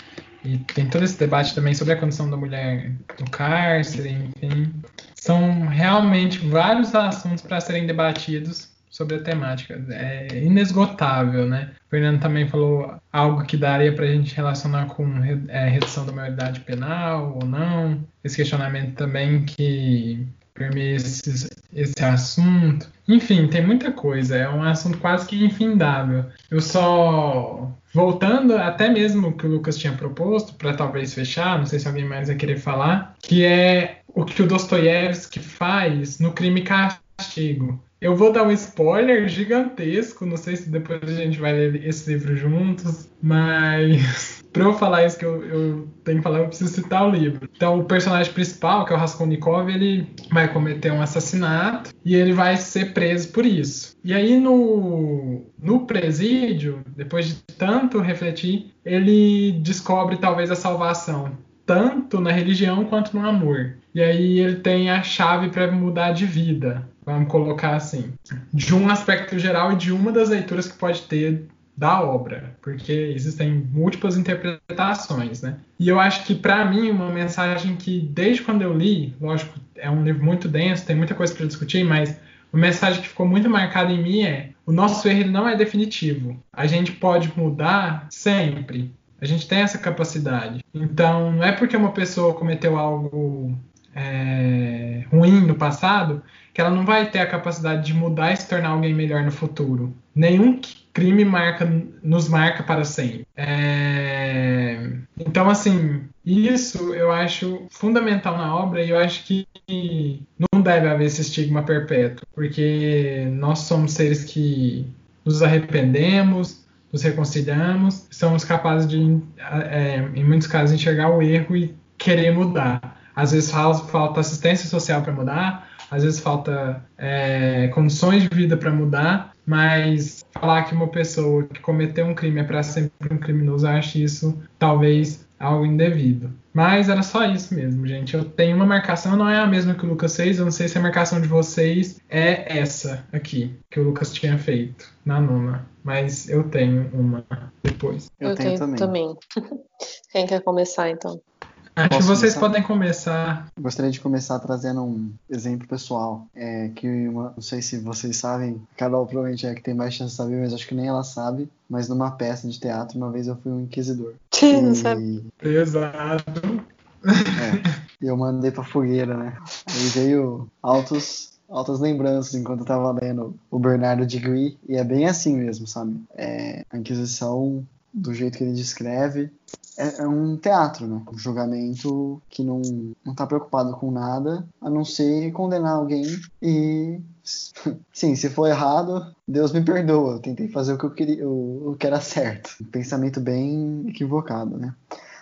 E tem todo esse debate também sobre a condição da mulher no cárcere, enfim. São realmente vários assuntos para serem debatidos sobre a temática. É inesgotável, né? O Fernando também falou algo que daria para a gente relacionar com é, redução da maioridade penal ou não. Esse questionamento também que permeia esse, esse assunto. Enfim, tem muita coisa. É um assunto quase que infindável. Eu só. Voltando até mesmo o que o Lucas tinha proposto, para talvez fechar, não sei se alguém mais vai querer falar, que é o que o Dostoiévski faz no Crime Castigo. Eu vou dar um spoiler gigantesco, não sei se depois a gente vai ler esse livro juntos, mas para eu falar isso que eu, eu, tenho que falar, eu preciso citar o livro. Então, o personagem principal, que é o Raskolnikov, ele vai cometer um assassinato e ele vai ser preso por isso. E aí, no, no presídio, depois de tanto refletir, ele descobre talvez a salvação, tanto na religião quanto no amor. E aí ele tem a chave para mudar de vida, vamos colocar assim, de um aspecto geral e de uma das leituras que pode ter da obra, porque existem múltiplas interpretações, né? E eu acho que para mim uma mensagem que desde quando eu li, lógico, é um livro muito denso, tem muita coisa para discutir, mas uma mensagem que ficou muito marcada em mim é: o nosso erro não é definitivo. A gente pode mudar sempre. A gente tem essa capacidade. Então, não é porque uma pessoa cometeu algo é, ruim no passado que ela não vai ter a capacidade de mudar e se tornar alguém melhor no futuro. Nenhum crime marca, nos marca para sempre. É... Então, assim, isso eu acho fundamental na obra e eu acho que não deve haver esse estigma perpétuo, porque nós somos seres que nos arrependemos, nos reconciliamos, somos capazes de, é, em muitos casos, enxergar o erro e querer mudar. Às vezes falta assistência social para mudar, às vezes falta é, condições de vida para mudar, mas falar que uma pessoa que cometeu um crime é para sempre um criminoso, eu acho isso talvez algo indevido. Mas era só isso mesmo, gente. Eu tenho uma marcação, não é a mesma que o Lucas fez. Eu não sei se a marcação de vocês é essa aqui, que o Lucas tinha feito na nona. Mas eu tenho uma depois. Eu, eu tenho, tenho, também. também. Quem quer começar então? Acho Posso que vocês começar? podem começar. Gostaria de começar trazendo um exemplo pessoal. É, que uma, não sei se vocês sabem, Carol provavelmente é que tem mais chance de saber, mas acho que nem ela sabe. Mas numa peça de teatro, uma vez eu fui um inquisidor. Sim, não sabe. Pesado. É, e eu mandei pra fogueira, né? Aí veio altos altas lembranças enquanto eu tava lendo o Bernardo de Gui, e é bem assim mesmo, sabe? É, a Inquisição, do jeito que ele descreve, é, é, um teatro, né? Um julgamento que não, não tá preocupado com nada, a não ser condenar alguém e. Sim, se for errado, Deus me perdoa. Eu tentei fazer o que eu queria, o, o que era certo. Um pensamento bem equivocado, né?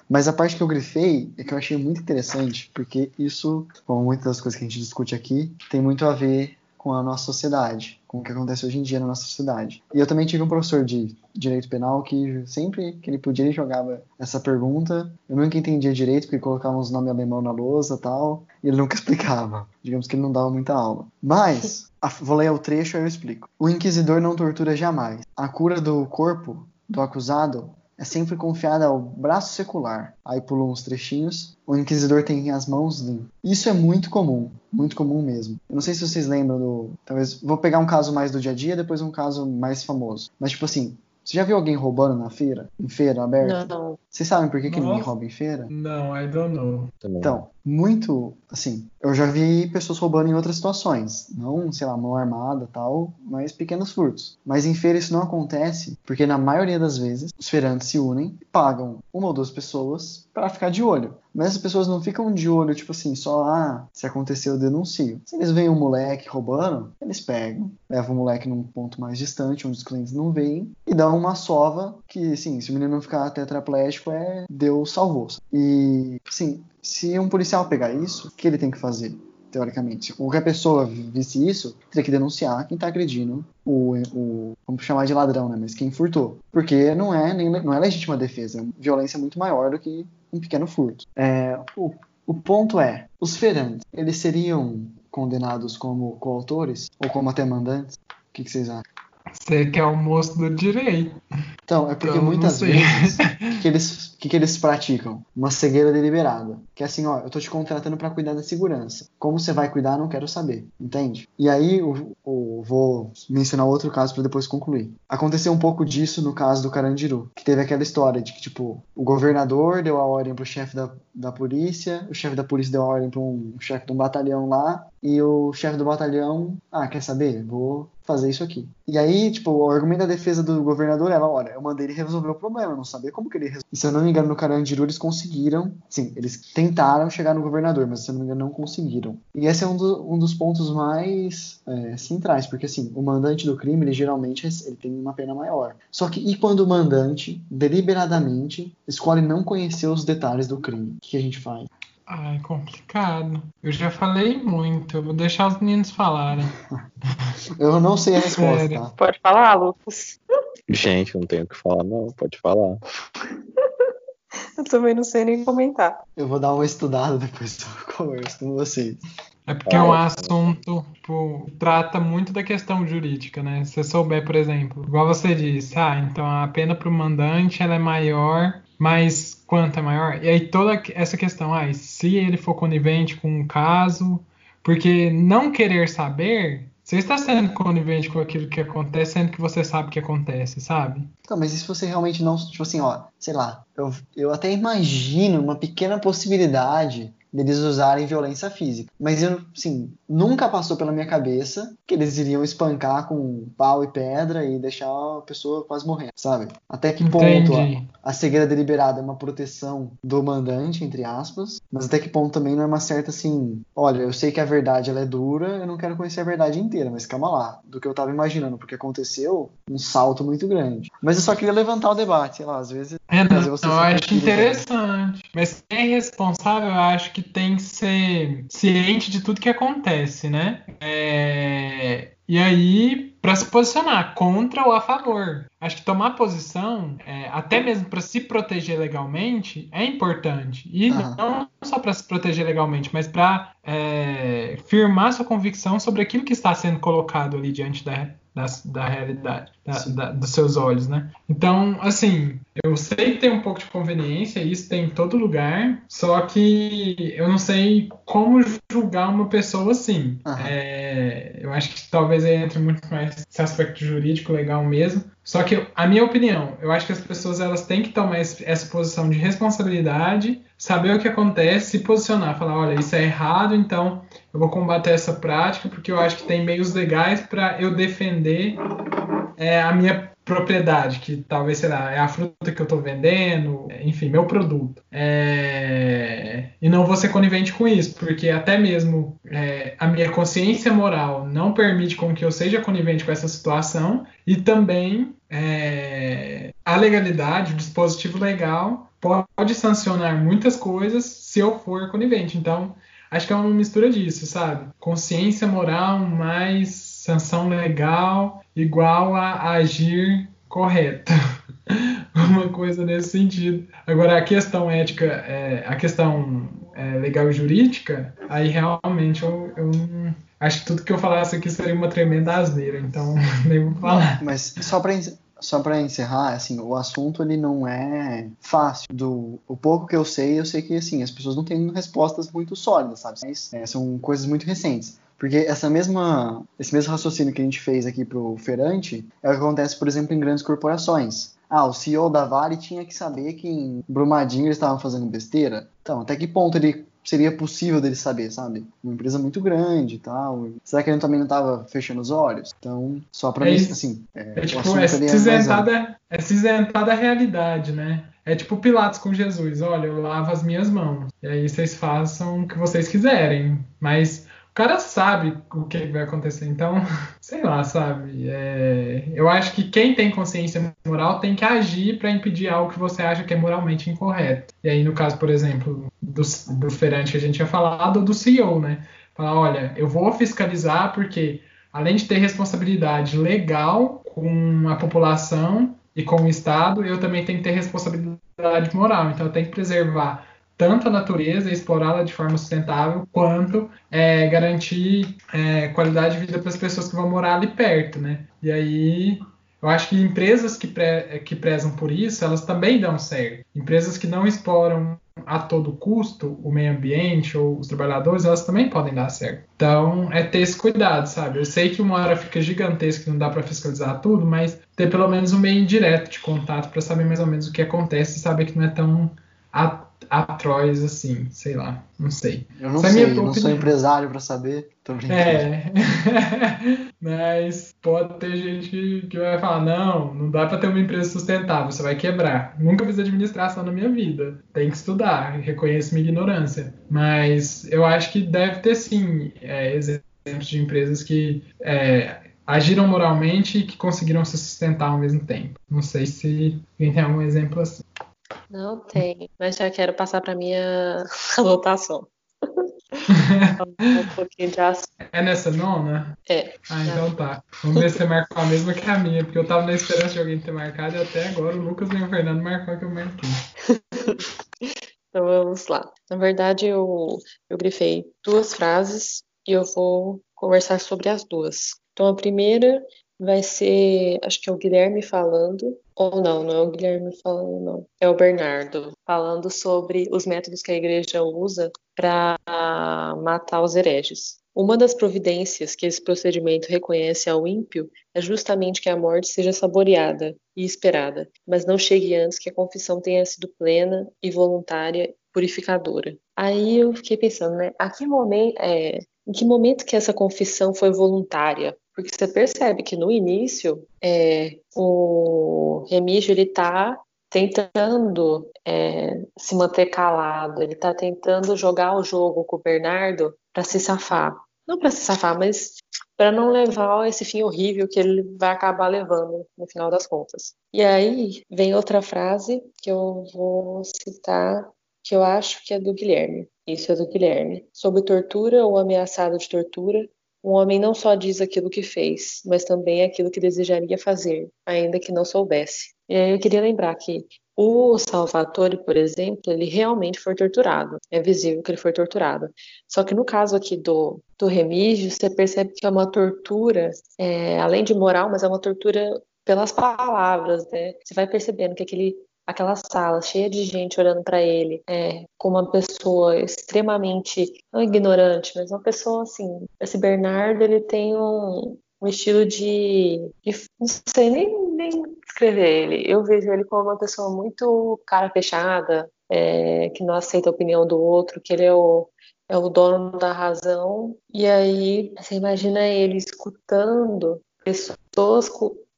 Mas a parte que eu grifei é que eu achei muito interessante, porque isso, como muitas das coisas que a gente discute aqui, tem muito a ver com a nossa sociedade, com o que acontece hoje em dia na nossa sociedade. E eu também tive um professor de direito penal que sempre que ele podia ele jogava essa pergunta. Eu nunca entendia direito porque colocava uns nomes alemão na lousa tal, e ele nunca explicava. Digamos que ele não dava muita aula. Mas vou ler o trecho e eu explico. O inquisidor não tortura jamais. A cura do corpo do acusado é sempre confiada ao braço secular. Aí pulou uns trechinhos. O inquisidor tem as mãos limpas. Isso é muito comum, muito comum mesmo. Eu não sei se vocês lembram do. Talvez. Vou pegar um caso mais do dia a dia, depois um caso mais famoso. Mas, tipo assim, você já viu alguém roubando na feira? Em feira aberta? Não. Vocês sabem por que, que ninguém rouba em feira? Não, I don't know. Então, muito, assim, eu já vi pessoas roubando em outras situações. Não, sei lá, mão armada tal, mas pequenos furtos. Mas em feira isso não acontece, porque na maioria das vezes os feirantes se unem, pagam uma ou duas pessoas para ficar de olho. Mas as pessoas não ficam de olho, tipo assim, só, ah, se aconteceu, eu denuncio. Se eles veem um moleque roubando, eles pegam, levam o moleque num ponto mais distante, onde os clientes não veem, e dão uma sova que, assim, se o menino não ficar tetraplégico, é Deus salvou. E, assim, se um policial pegar isso, o que ele tem que fazer? Teoricamente, qualquer pessoa visse isso, teria que denunciar quem está agredindo o, o, vamos chamar de ladrão, né? Mas quem furtou. Porque não é, nem, não é legítima defesa, é violência muito maior do que um pequeno furto. É, o, o ponto é, os feirantes, eles seriam condenados como coautores ou como até mandantes? O que, que vocês acham? Você que é o moço do direito. Então, é porque então, muitas vezes que eles, que, que eles praticam? Uma cegueira deliberada. Que é assim, ó, eu tô te contratando para cuidar da segurança. Como você vai cuidar, não quero saber. Entende? E aí, eu, eu vou mencionar outro caso para depois concluir. Aconteceu um pouco disso no caso do Carandiru. Que teve aquela história de que, tipo, o governador deu a ordem pro chefe da, da polícia, o chefe da polícia deu a ordem para um chefe de um batalhão lá, e o chefe do batalhão, ah, quer saber? Vou fazer isso aqui. E aí, tipo, o argumento da defesa do governador era, olha, eu mandei ele resolver o problema, não sabia como que ele resolveu. E se eu não me engano, no Carandiru eles conseguiram, sim, eles tentaram chegar no governador, mas se eu não me engano, não conseguiram. E esse é um, do, um dos pontos mais é, centrais, porque assim, o mandante do crime, ele geralmente ele tem uma pena maior. Só que e quando o mandante, deliberadamente, escolhe não conhecer os detalhes do crime? O que a gente faz? Ai, complicado. Eu já falei muito, eu vou deixar os meninos falarem. eu não sei a resposta. Tá? Pode falar, Lucas. Gente, não tenho o que falar, não. Pode falar. eu também não sei nem comentar. Eu vou dar uma estudada depois do converso com vocês. É porque é um assunto, tipo, trata muito da questão jurídica, né? Se você souber, por exemplo, igual você disse, ah, então a pena para o mandante ela é maior, mas quanto é maior? E aí toda essa questão, ah, se ele for conivente com um caso, porque não querer saber, você está sendo conivente com aquilo que acontece, sendo que você sabe que acontece, sabe? Então, mas e se você realmente não, tipo assim, ó, sei lá, eu, eu até imagino uma pequena possibilidade deles usarem violência física. Mas eu, assim, nunca passou pela minha cabeça que eles iriam espancar com pau e pedra e deixar a pessoa quase morrendo, sabe? Até que ponto a, a cegueira deliberada é uma proteção do mandante, entre aspas, mas até que ponto também não é uma certa assim, olha, eu sei que a verdade ela é dura, eu não quero conhecer a verdade inteira, mas calma lá, do que eu tava imaginando, porque aconteceu um salto muito grande. Mas eu só queria levantar o debate, sei lá, às vezes... É, não, eu acho interessante. Mas quem é responsável, eu acho que tem que ser ciente de tudo que acontece, né? É... E aí, para se posicionar contra ou a favor. Acho que tomar posição, é, até mesmo para se proteger legalmente, é importante. E uhum. não só para se proteger legalmente, mas para é, firmar sua convicção sobre aquilo que está sendo colocado ali diante da, da, da realidade, da, da, dos seus olhos, né? Então, assim, eu sei que tem um pouco de conveniência, isso tem em todo lugar, só que eu não sei como julgar uma pessoa assim. Uhum. É, eu acho que talvez entre muito mais esse aspecto jurídico legal mesmo. Só que a minha opinião, eu acho que as pessoas elas têm que tomar essa posição de responsabilidade, saber o que acontece, se posicionar, falar, olha, isso é errado, então eu vou combater essa prática porque eu acho que tem meios legais para eu defender é, a minha propriedade, que talvez, sei lá, é a fruta que eu estou vendendo, enfim, meu produto. É... E não vou ser conivente com isso, porque até mesmo é, a minha consciência moral não permite com que eu seja conivente com essa situação, e também é... a legalidade, o dispositivo legal, pode sancionar muitas coisas se eu for conivente. Então, acho que é uma mistura disso, sabe? Consciência moral mais sanção legal igual a agir correto. Uma coisa nesse sentido. Agora, a questão ética, é, a questão é, legal e jurídica, aí realmente eu, eu acho que tudo que eu falasse aqui seria uma tremenda asneira, então nem vou falar. Mas só para só para encerrar, assim, o assunto ele não é fácil. Do o pouco que eu sei, eu sei que assim as pessoas não têm respostas muito sólidas, sabe? Mas, é, são coisas muito recentes. Porque essa mesma, esse mesmo raciocínio que a gente fez aqui pro Ferante é o que acontece, por exemplo, em grandes corporações. Ah, o CEO da Vale tinha que saber que em Brumadinho eles estavam fazendo besteira. Então, até que ponto ele seria possível dele saber, sabe? Uma empresa muito grande e tal. Será que ele também não estava fechando os olhos? Então, só para é mim, assim. É, é tipo, é, é se isentar da, é se isentar da realidade, né? É tipo Pilatos com Jesus. Olha, eu lavo as minhas mãos. E aí vocês façam o que vocês quiserem. Mas o cara sabe o que vai acontecer. Então, sei lá, sabe? É, eu acho que quem tem consciência moral tem que agir para impedir algo que você acha que é moralmente incorreto. E aí, no caso, por exemplo, do, do feirante que a gente tinha falado, do CEO, né? Falar, olha, eu vou fiscalizar porque, além de ter responsabilidade legal com a população e com o Estado, eu também tenho que ter responsabilidade moral. Então, eu tenho que preservar tanto a natureza e explorá-la de forma sustentável, quanto é, garantir é, qualidade de vida para as pessoas que vão morar ali perto, né? E aí eu acho que empresas que, pre, que prezam por isso, elas também dão certo. Empresas que não exploram a todo custo o meio ambiente ou os trabalhadores, elas também podem dar certo. Então, é ter esse cuidado, sabe? Eu sei que uma hora fica gigantesca e não dá para fiscalizar tudo, mas ter pelo menos um meio indireto de contato para saber mais ou menos o que acontece e saber que não é tão atroz assim, sei lá, não sei. Eu não Essa é sei, é eu não sou empresário para saber, tô brincando. É, mas pode ter gente que, que vai falar, não, não dá para ter uma empresa sustentável, você vai quebrar. Nunca fiz administração na minha vida, tem que estudar, reconheço minha ignorância. Mas eu acho que deve ter sim é, exemplos de empresas que é, agiram moralmente e que conseguiram se sustentar ao mesmo tempo. Não sei se alguém tem algum exemplo assim. Não tem, mas já quero passar para minha anotação. um pouquinho de É nessa nona? É. Ah, então tá. Vamos ver se você marcou a mesma que a minha, porque eu tava na esperança de alguém ter marcado e até agora o Lucas e o Fernando marcou que eu marquei. então vamos lá. Na verdade, eu, eu grifei duas frases e eu vou conversar sobre as duas. Então a primeira vai ser, acho que é o Guilherme falando, ou não, não é o Guilherme falando, não. É o Bernardo falando sobre os métodos que a igreja usa para matar os hereges. Uma das providências que esse procedimento reconhece ao ímpio é justamente que a morte seja saboreada e esperada, mas não chegue antes que a confissão tenha sido plena e voluntária, purificadora. Aí eu fiquei pensando, né? A que momento, é, em que momento que essa confissão foi voluntária? Porque você percebe que no início é, o Remígio ele está tentando é, se manter calado, ele está tentando jogar o jogo com o Bernardo para se safar. Não para se safar, mas para não levar esse fim horrível que ele vai acabar levando no final das contas. E aí vem outra frase que eu vou citar, que eu acho que é do Guilherme. Isso é do Guilherme. Sob tortura ou ameaçado de tortura, um homem não só diz aquilo que fez, mas também aquilo que desejaria fazer, ainda que não soubesse. E aí eu queria lembrar que o Salvatore, por exemplo, ele realmente foi torturado. É visível que ele foi torturado. Só que no caso aqui do, do Remígio, você percebe que é uma tortura, é, além de moral, mas é uma tortura pelas palavras, né? Você vai percebendo que aquele aquela sala cheia de gente olhando para ele, é, com uma pessoa extremamente não ignorante, mas uma pessoa assim. Esse Bernardo ele tem um, um estilo de, de, não sei nem, nem ele. Eu vejo ele como uma pessoa muito cara fechada, é, que não aceita a opinião do outro, que ele é o é o dono da razão. E aí você imagina ele escutando pessoas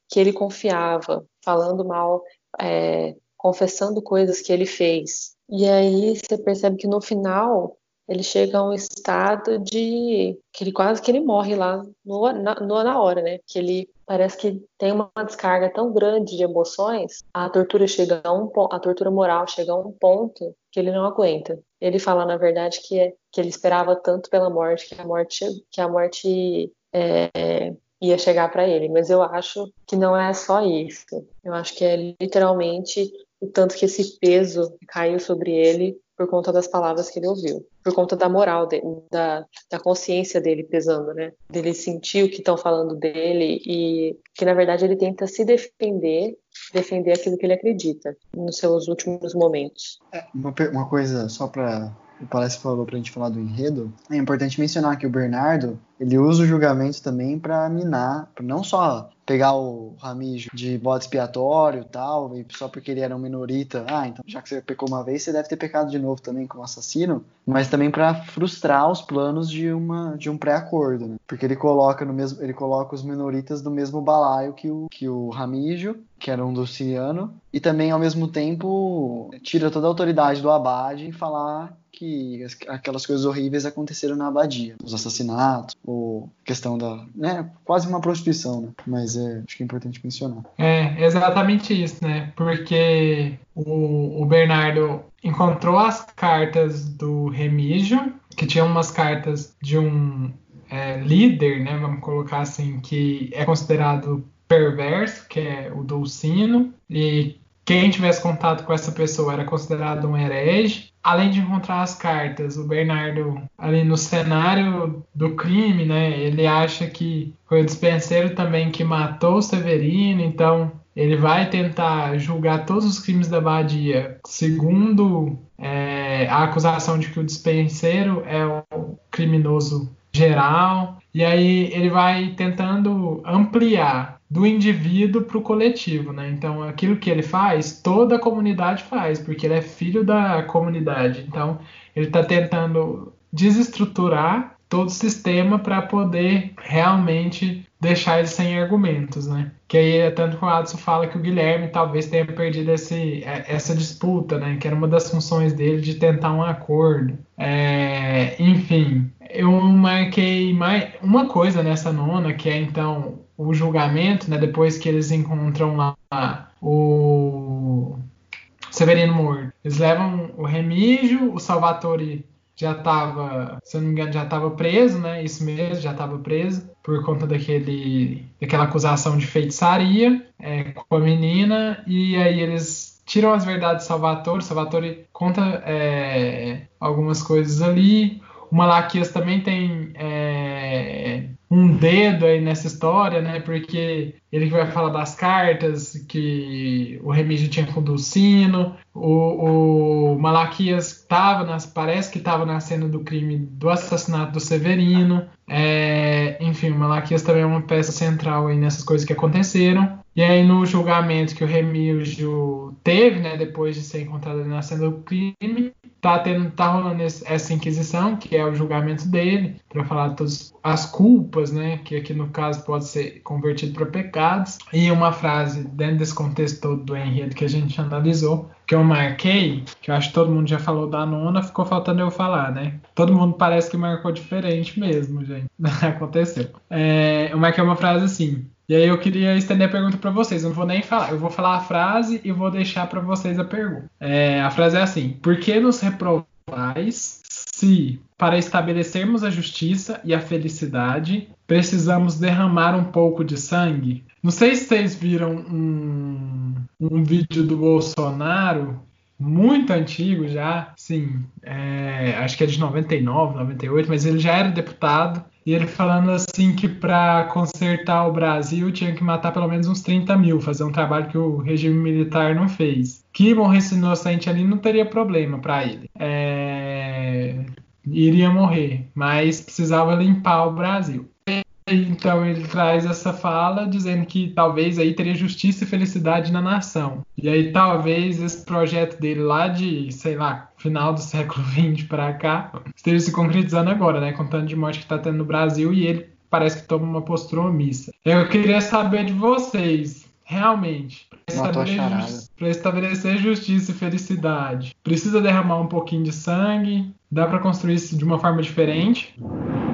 que ele confiava, falando mal, é, confessando coisas que ele fez. E aí você percebe que no final ele chega a um estado de que ele quase que ele morre lá no, na, no, na hora, né? Que ele parece que tem uma descarga tão grande de emoções, a tortura chega a um a tortura moral chega a um ponto que ele não aguenta. Ele fala na verdade que é que ele esperava tanto pela morte que a morte que a morte é, ia chegar para ele, mas eu acho que não é só isso. Eu acho que é literalmente o tanto que esse peso caiu sobre ele por conta das palavras que ele ouviu, por conta da moral da, da consciência dele pesando, né? Dele sentir o que estão falando dele e que na verdade ele tenta se defender, defender aquilo que ele acredita nos seus últimos momentos. É, uma, uma coisa só para o Palestra falou para a gente falar do enredo, é importante mencionar que o Bernardo ele usa o julgamento também para minar, pra não só pegar o Ramijo de bode expiatório e tal, e só porque ele era um minorita, ah, então já que você pecou uma vez, você deve ter pecado de novo também como assassino, mas também para frustrar os planos de uma de um pré-acordo, né? Porque ele coloca no mesmo, ele coloca os minoritas no mesmo balaio que o que o Ramijo, que era um dociliano, e também ao mesmo tempo tira toda a autoridade do abade em falar que aquelas coisas horríveis aconteceram na abadia, os assassinatos, ou questão da, né, quase uma prostituição, né? Mas é, acho que é importante mencionar. É, exatamente isso, né? Porque o, o Bernardo encontrou as cartas do Remígio, que tinham umas cartas de um é, líder, né? Vamos colocar assim, que é considerado perverso, que é o Dulcino, e quem tivesse contato com essa pessoa era considerado um herege. Além de encontrar as cartas, o Bernardo, ali no cenário do crime, né, ele acha que foi o dispenseiro também que matou o Severino, então ele vai tentar julgar todos os crimes da Badia segundo é, a acusação de que o dispenseiro é o criminoso geral. E aí ele vai tentando ampliar do indivíduo para o coletivo, né? Então, aquilo que ele faz, toda a comunidade faz, porque ele é filho da comunidade. Então, ele está tentando desestruturar todo o sistema para poder realmente deixar ele sem argumentos, né? Que aí é tanto que o Adson fala que o Guilherme talvez tenha perdido esse, é, essa disputa, né? Que era uma das funções dele de tentar um acordo. É, enfim, eu marquei mais uma coisa nessa nona, que é então o julgamento, né, depois que eles encontram lá o Severino morto. Eles levam o Remígio, o Salvatore já estava, se eu não me engano, já estava preso, né? Isso mesmo, já estava preso por conta daquele, daquela acusação de feitiçaria é, com a menina. E aí eles tiram as verdades de Salvatore. Salvatore conta é, algumas coisas ali. O Malaquias também tem é, um dedo aí nessa história, né? Porque ele vai falar das cartas que o Remígio tinha com o Dulcino, o, o Malaquias estava, parece que estava na cena do crime do assassinato do Severino. É, enfim, o Malaquias também é uma peça central aí nessas coisas que aconteceram. E aí no julgamento que o Remígio teve, né, depois de ser encontrado na cena do crime, tá tendo tá rolando essa inquisição, que é o julgamento dele, para falar todas as culpas, né, que aqui no caso pode ser convertido para pecados. E uma frase dentro desse contexto todo do enredo que a gente analisou, que eu marquei, que eu acho que todo mundo já falou da nona, ficou faltando eu falar, né? Todo mundo parece que marcou diferente mesmo, gente. Aconteceu. É, eu marquei uma frase assim: e aí eu queria estender a pergunta para vocês. Eu não vou nem falar, eu vou falar a frase e vou deixar para vocês a pergunta. É, a frase é assim: Por que nos reprovais se, para estabelecermos a justiça e a felicidade, precisamos derramar um pouco de sangue. Não sei se vocês viram um, um vídeo do Bolsonaro muito antigo já, sim, é, acho que é de 99, 98, mas ele já era deputado e ele falando assim que para consertar o Brasil tinha que matar pelo menos uns 30 mil, fazer um trabalho que o regime militar não fez. Que morresse inocente ali não teria problema para ele. É, iria morrer, mas precisava limpar o Brasil. Então ele traz essa fala dizendo que talvez aí teria justiça e felicidade na nação. E aí talvez esse projeto dele lá de, sei lá, final do século XX para cá, esteja se concretizando agora, né? Com tanto de morte que está tendo no Brasil e ele parece que toma uma postura omissa. Eu queria saber de vocês, realmente, para estabelecer, estabelecer justiça e felicidade, precisa derramar um pouquinho de sangue, dá para construir isso de uma forma diferente.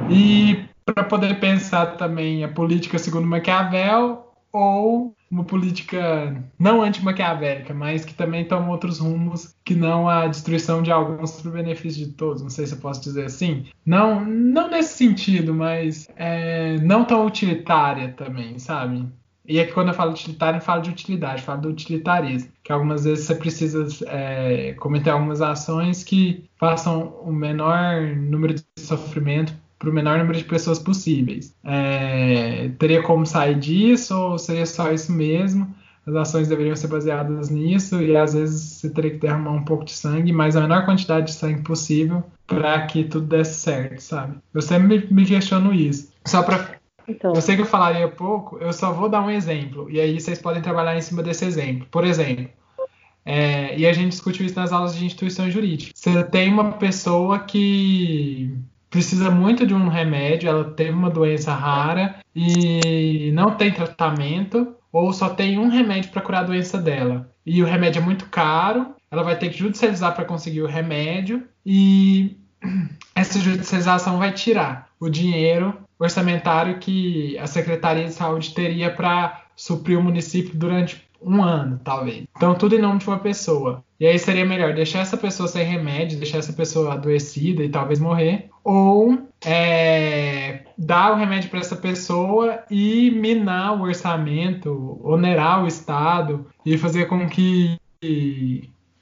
E para poder pensar também a política segundo Maquiavel ou uma política não anti-maquiavélica, mas que também toma outros rumos que não a destruição de alguns para o benefício de todos. Não sei se eu posso dizer assim. Não, não nesse sentido, mas é, não tão utilitária também, sabe? E é que quando eu falo utilitário, eu falo de utilidade, falo do utilitarismo. Que algumas vezes você precisa é, cometer algumas ações que façam o menor número de sofrimento para o menor número de pessoas possíveis. É, teria como sair disso ou seria só isso mesmo? As ações deveriam ser baseadas nisso e às vezes você teria que derramar um pouco de sangue, mas a menor quantidade de sangue possível para que tudo desse certo, sabe? Eu sempre me, me questiono isso. Só para então. Eu sei que eu falaria pouco, eu só vou dar um exemplo e aí vocês podem trabalhar em cima desse exemplo. Por exemplo, é, e a gente discutiu isso nas aulas de instituição jurídica. Você tem uma pessoa que precisa muito de um remédio, ela teve uma doença rara e não tem tratamento, ou só tem um remédio para curar a doença dela. E o remédio é muito caro, ela vai ter que judicializar para conseguir o remédio e essa judicialização vai tirar o dinheiro orçamentário que a Secretaria de Saúde teria para suprir o município durante um ano, talvez. Então, tudo em nome de uma pessoa. E aí seria melhor deixar essa pessoa sem remédio, deixar essa pessoa adoecida e talvez morrer, ou é, dar o remédio para essa pessoa e minar o orçamento, onerar o Estado e fazer com que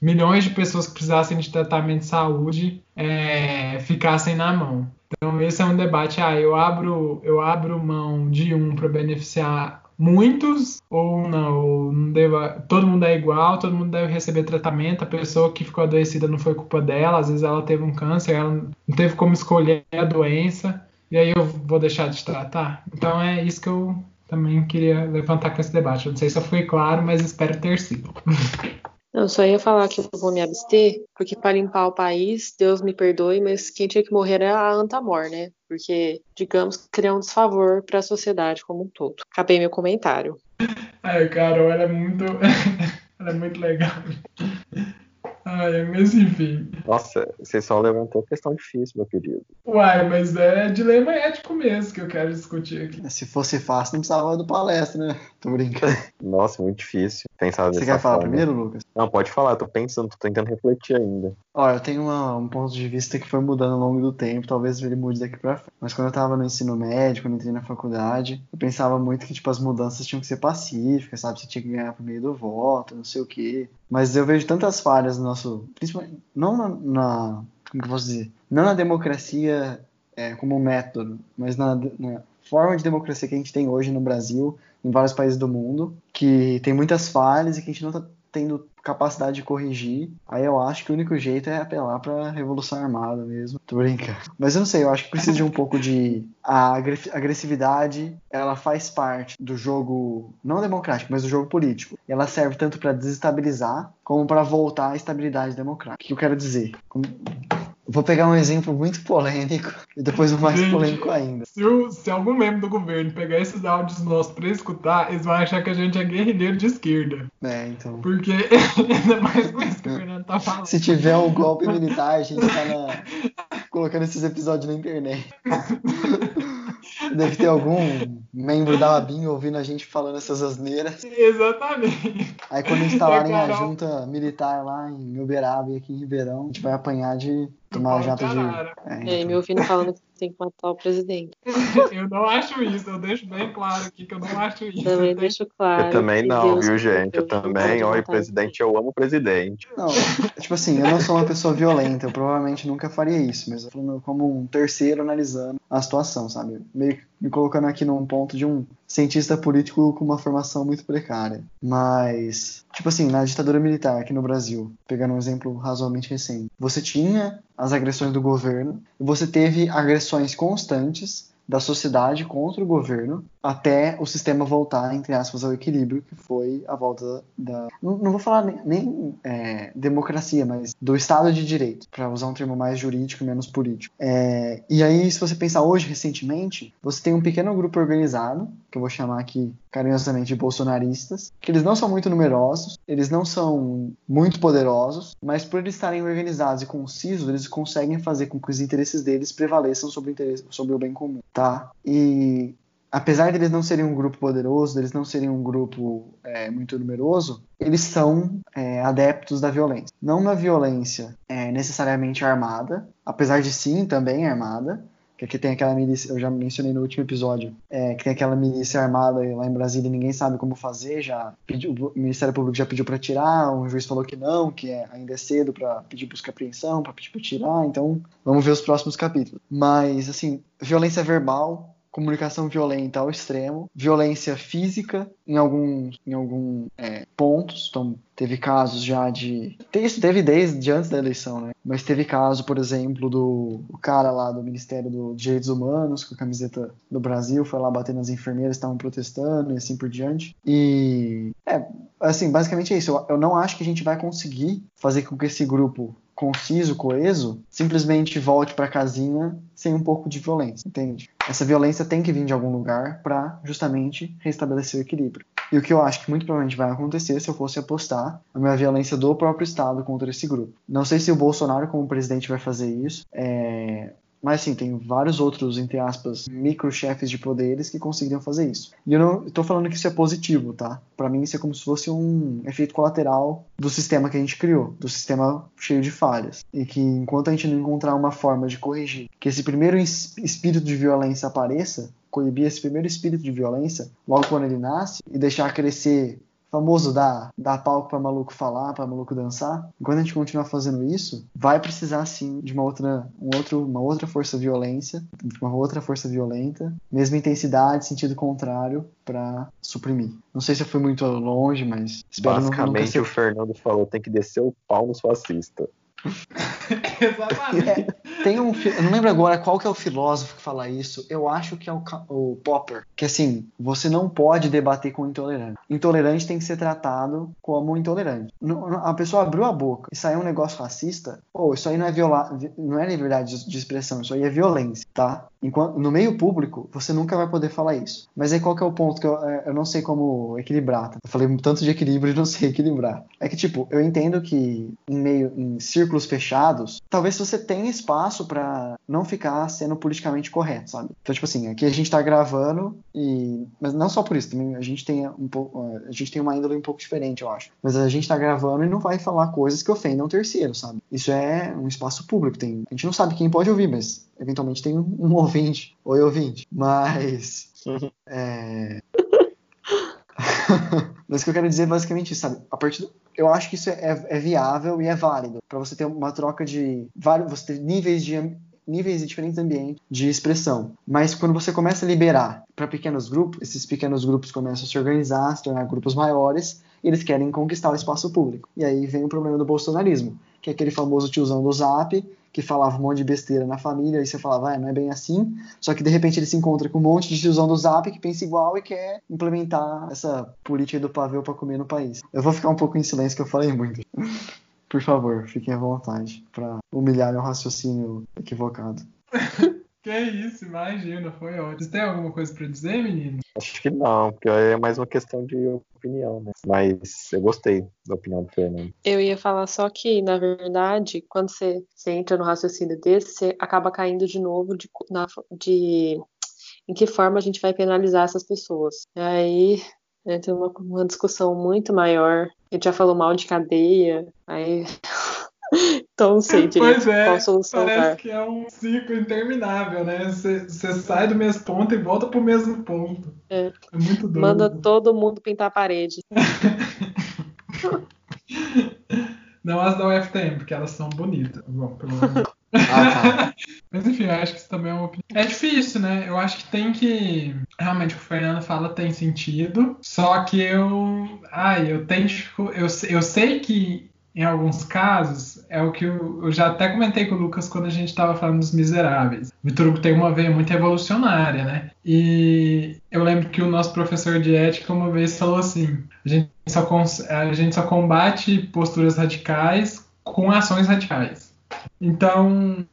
milhões de pessoas que precisassem de tratamento de saúde é, ficassem na mão. Então esse é um debate. Ah, eu abro, eu abro mão de um para beneficiar muitos ou não, não deva, todo mundo é igual, todo mundo deve receber tratamento, a pessoa que ficou adoecida não foi culpa dela, às vezes ela teve um câncer, ela não teve como escolher a doença, e aí eu vou deixar de tratar. Então é isso que eu também queria levantar com esse debate. Eu não sei se eu fui claro, mas espero ter sido. Eu só ia falar que eu vou me abster, porque para limpar o país, Deus me perdoe, mas quem tinha que morrer é a Antamor, né? Porque, digamos, criar um desfavor para a sociedade como um todo. Acabei meu comentário. Ai, Carol, ela é muito. ela é muito legal. Ai, mas enfim. Nossa, você só levantou questão difícil, meu querido. Uai, mas é dilema ético mesmo que eu quero discutir aqui. Se fosse fácil, não precisava do palestra, né? Tô brincando. Nossa, muito difícil pensar Você quer falar forma. primeiro, Lucas? Não, pode falar, tô pensando, tô tentando refletir ainda. Olha, eu tenho uma, um ponto de vista que foi mudando ao longo do tempo, talvez ele mude daqui pra frente. Mas quando eu tava no ensino médio, quando eu entrei na faculdade, eu pensava muito que, tipo, as mudanças tinham que ser pacíficas, sabe? Você tinha que ganhar por meio do voto, não sei o quê. Mas eu vejo tantas falhas no nosso. Principalmente. Não na. na como que eu posso dizer? Não na democracia é, como método, mas na, na forma de democracia que a gente tem hoje no Brasil, em vários países do mundo, que tem muitas falhas e que a gente não está tendo capacidade de corrigir, aí eu acho que o único jeito é apelar para revolução armada mesmo. Tô brincando. Mas eu não sei, eu acho que precisa de um pouco de a agressividade, ela faz parte do jogo não democrático, mas do jogo político. Ela serve tanto para desestabilizar como para voltar à estabilidade democrática. O que eu quero dizer? Vou pegar um exemplo muito polêmico e depois um mais Gente, polêmico ainda. Se, o, se, algum membro do governo pegar esses áudios nossos pra escutar, eles vão achar que a gente é guerrilheiro de esquerda. É, então. Porque ainda mais com isso que o Fernando tá falando. Se tiver um golpe militar, a gente tá na... colocando esses episódios na internet. Deve ter algum membro da Abin ouvindo a gente falando essas asneiras. Exatamente. Aí quando instalarem a junta militar lá em Uberaba e aqui em Ribeirão, a gente vai apanhar de tomar jato de. É, e me ouvindo falando que tem que matar o presidente. eu não acho isso, eu deixo bem claro aqui que eu não acho isso. Também deixo claro. Eu também não, Deus viu, gente? Eu, eu também, oi, presidente, eu amo o presidente. Não, tipo assim, eu não sou uma pessoa violenta, eu provavelmente nunca faria isso, mas eu falando como um terceiro analisando a situação, sabe? Meio que me colocando aqui num ponto de um cientista político com uma formação muito precária. Mas, tipo assim, na ditadura militar aqui no Brasil, pegando um exemplo razoavelmente recente, você tinha as agressões do governo você teve agressões constantes da sociedade contra o governo até o sistema voltar, entre aspas, ao equilíbrio, que foi a volta da. Não, não vou falar nem, nem é, democracia, mas do Estado de Direito, para usar um termo mais jurídico e menos político. É, e aí, se você pensar hoje, recentemente, você tem um pequeno grupo organizado, que eu vou chamar aqui carinhosamente de bolsonaristas, que eles não são muito numerosos, eles não são muito poderosos, mas por eles estarem organizados e concisos, eles conseguem fazer com que os interesses deles prevaleçam sobre o, sobre o bem comum, tá? E apesar de eles não serem um grupo poderoso, eles não serem um grupo é, muito numeroso, eles são é, adeptos da violência. Não na violência é, necessariamente armada, apesar de sim também armada, que aqui tem aquela milícia, eu já mencionei no último episódio, é, que tem aquela milícia armada lá em Brasília ninguém sabe como fazer, já pediu, o Ministério Público já pediu para tirar, o juiz falou que não, que é, ainda é cedo para pedir busca e apreensão, para pedir para tirar, então vamos ver os próximos capítulos. Mas, assim, violência verbal, comunicação violenta ao extremo, violência física em alguns em algum, é, pontos. Então, teve casos já de. Isso teve desde antes da eleição, né? Mas teve caso, por exemplo, do cara lá do Ministério dos Direitos Humanos, com a camiseta do Brasil, foi lá bater nas enfermeiras, estavam protestando e assim por diante. E. É, assim, basicamente é isso. Eu, eu não acho que a gente vai conseguir fazer com que esse grupo conciso, coeso, simplesmente volte para casinha sem um pouco de violência, entende? Essa violência tem que vir de algum lugar para justamente restabelecer o equilíbrio. E o que eu acho que muito provavelmente vai acontecer se eu fosse apostar a minha violência do próprio Estado contra esse grupo. Não sei se o Bolsonaro, como presidente, vai fazer isso. É... Mas sim, tem vários outros, entre aspas, micro-chefes de poderes que conseguiriam fazer isso. E eu não estou falando que isso é positivo, tá? Para mim isso é como se fosse um efeito colateral do sistema que a gente criou, do sistema cheio de falhas. E que enquanto a gente não encontrar uma forma de corrigir que esse primeiro espírito de violência apareça, coibir esse primeiro espírito de violência logo quando ele nasce e deixar crescer famoso dar, dar palco para maluco falar, para maluco dançar. Enquanto a gente continuar fazendo isso, vai precisar sim de uma outra, um outro, uma outra força violência, de uma outra força violenta, mesma intensidade, sentido contrário, para suprimir. Não sei se eu fui muito longe, mas espero Basicamente, ser... o Fernando falou tem que descer o pau nos fascistas. Exatamente. É, tem um, eu não lembro agora qual que é o filósofo que fala isso. Eu acho que é o, o Popper. Que assim, você não pode debater com o intolerante. Intolerante tem que ser tratado como intolerante. A pessoa abriu a boca e saiu um negócio racista. Pô, isso aí não é violar, não é liberdade de expressão, isso aí é violência, tá? Enquanto, no meio público, você nunca vai poder falar isso. Mas aí qual que é o ponto que eu, é, eu não sei como equilibrar? Tá? Eu falei tanto de equilíbrio e não sei equilibrar. É que, tipo, eu entendo que em meio, em círculos fechados, talvez você tenha espaço para não ficar sendo politicamente correto, sabe? Então, tipo assim, aqui a gente tá gravando e... Mas não só por isso, também a gente tem um pouco... A gente tem uma índole um pouco diferente, eu acho. Mas a gente tá gravando e não vai falar coisas que ofendam um terceiro, sabe? Isso é um espaço público. Tem... A gente não sabe quem pode ouvir, mas eventualmente tem um ouvinte. Oi, ouvinte. Mas. é... Mas o que eu quero dizer é basicamente isso, sabe? A partir do... Eu acho que isso é, é viável e é válido para você ter uma troca de você ter níveis de níveis de diferentes ambientes de expressão. Mas quando você começa a liberar para pequenos grupos, esses pequenos grupos começam a se organizar, se tornar grupos maiores, e eles querem conquistar o espaço público. E aí vem o problema do bolsonarismo, que é aquele famoso tiozão do Zap que falava um monte de besteira na família, e você falava, ah, não é bem assim. Só que de repente ele se encontra com um monte de tiozão do Zap que pensa igual e quer implementar essa política do pavê para comer no país. Eu vou ficar um pouco em silêncio que eu falei muito. Por favor, fiquem à vontade para humilhar meu raciocínio equivocado. Que isso, imagina, foi ótimo. Você tem alguma coisa para dizer, menino? Acho que não, porque é mais uma questão de opinião, né? Mas eu gostei da opinião do Fernando. Eu ia falar só que, na verdade, quando você, você entra no raciocínio desse, você acaba caindo de novo de, na, de em que forma a gente vai penalizar essas pessoas. E aí entra uma, uma discussão muito maior. Gente já falou mal de cadeia, aí então não sei direito pois é, qual solução parece dar. que é um ciclo interminável, né? Você sai do mesmo ponto e volta pro mesmo ponto. É. É muito doido. Manda todo mundo pintar a parede. Não as da UFTM, porque elas são bonitas. Bom, pelo menos. Ah, tá. Mas enfim, eu acho que isso também é uma opinião. É difícil, né? Eu acho que tem que. Realmente, o que o Fernando fala tem sentido. Só que eu. Ai, eu tenho. Eu, eu sei que em alguns casos é o que eu, eu já até comentei com o Lucas quando a gente estava falando dos miseráveis. Vitor Hugo tem uma veia muito revolucionária, né? E eu lembro que o nosso professor de ética uma vez falou assim: a gente só, a gente só combate posturas radicais com ações radicais. Então,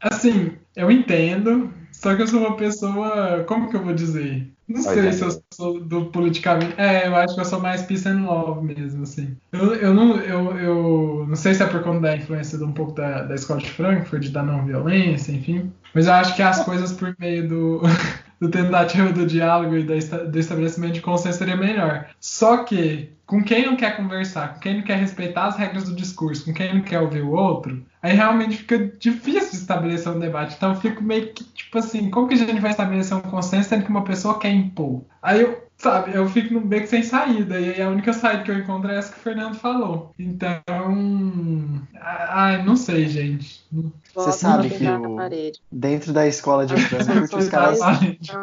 assim, eu entendo, só que eu sou uma pessoa, como que eu vou dizer? Não sei se eu sou do politicamente. É, eu acho que eu sou mais peace and love mesmo, assim. Eu, eu, não, eu, eu não sei se é por conta da influência de um pouco da, da escola de Frankfurt, da não violência, enfim. Mas eu acho que as coisas por meio do, do tentativa do diálogo e do estabelecimento de consenso seria melhor. Só que, com quem não quer conversar, com quem não quer respeitar as regras do discurso, com quem não quer ouvir o outro, aí realmente fica difícil estabelecer um debate. Então eu fico meio que, tipo assim, como que a gente vai estabelecer um consenso sendo que uma pessoa quer impor? Aí eu, sabe, eu fico meio que sem saída. E aí a única saída que eu encontro é essa que o Fernando falou. Então. Ai, não sei, gente. Volta sabe pra que o-. Dentro da escola de Frankfurt, os caras.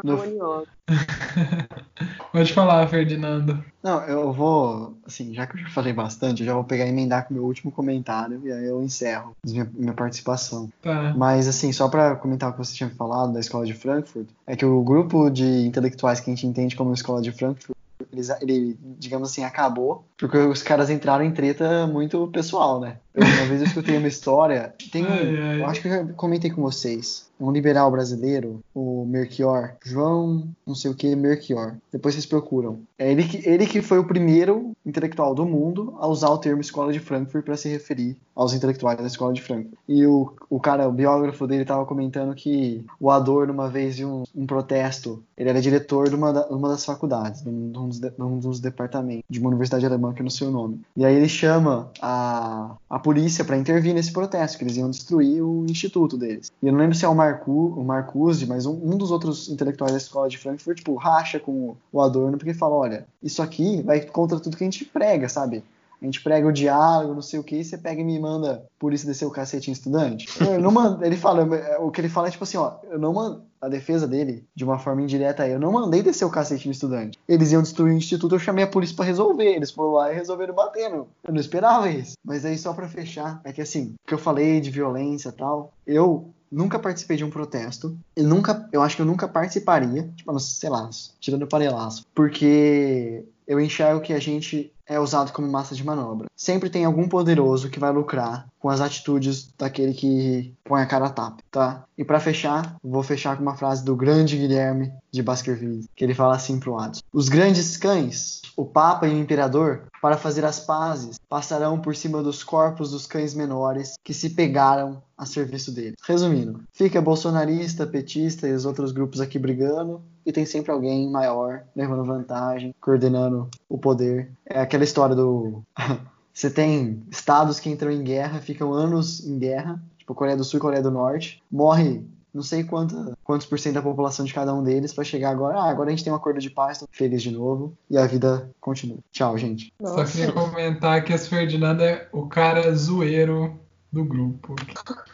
No-. Pode falar, Ferdinando. Não, eu vou. Assim, já que eu já falei bastante, eu já vou pegar e emendar com o meu último comentário e aí eu encerro minha, minha participação. Tá. Mas, assim, só para comentar o que você tinha falado da escola de Frankfurt, é que o grupo de intelectuais que a gente entende como escola de Frankfurt, eles, ele, digamos assim, acabou, porque os caras entraram em treta muito pessoal, né? Eu, uma vez eu escutei uma história, tem Ai, ai. eu acho que eu já comentei com vocês, um liberal brasileiro, o Melchior, João não sei o que, Melchior, depois vocês procuram. É ele que, ele que foi o primeiro intelectual do mundo a usar o termo escola de Frankfurt para se referir aos intelectuais da escola de Frankfurt. E o, o cara, o biógrafo dele estava comentando que o Adorno, uma vez em um, um protesto, ele era diretor de uma, da- uma das faculdades, de um, dos, de- um dos departamentos de uma universidade alemã que não sei o nome. E aí ele chama a, a polícia para intervir nesse protesto, que eles iam destruir o instituto deles. E eu não lembro se é o, Marcu, o Marcuse, mas um, um dos outros intelectuais da escola de Frankfurt, tipo, racha com o Adorno, porque fala, olha, isso aqui vai contra tudo que a gente prega, sabe? A gente prega o diálogo, não sei o que, e você pega e me manda por isso descer o cacete em estudante. Eu não mando, ele fala, o que ele fala é tipo assim, ó, eu não mando, a defesa dele, de uma forma indireta, é, eu não mandei descer o cacete no estudante. Eles iam destruir o instituto, eu chamei a polícia pra resolver. Eles foram lá e resolveram batendo. Eu não esperava isso. Mas aí, só pra fechar, é que assim, o que eu falei de violência e tal, eu nunca participei de um protesto. Eu nunca, eu acho que eu nunca participaria, tipo, sei lá, tirando o panelaço. Porque eu enxergo que a gente é usado como massa de manobra. Sempre tem algum poderoso que vai lucrar com as atitudes daquele que põe a cara a tapa, tá? E pra fechar, vou fechar com uma frase do grande Guilherme de Baskerville, que ele fala assim pro Atos: Os grandes cães, o Papa e o Imperador, para fazer as pazes, passarão por cima dos corpos dos cães menores que se pegaram a serviço dele. Resumindo, fica bolsonarista, petista e os outros grupos aqui brigando, e tem sempre alguém maior levando vantagem, coordenando o poder. É aquela história do. Você tem estados que entram em guerra, ficam anos em guerra, tipo Coreia do Sul e Coreia do Norte, morre não sei quanta, quantos por cento da população de cada um deles para chegar agora. Ah, agora a gente tem um acordo de paz, tô feliz de novo e a vida continua. Tchau, gente. Só queria comentar que esse Ferdinando é o cara zoeiro do grupo.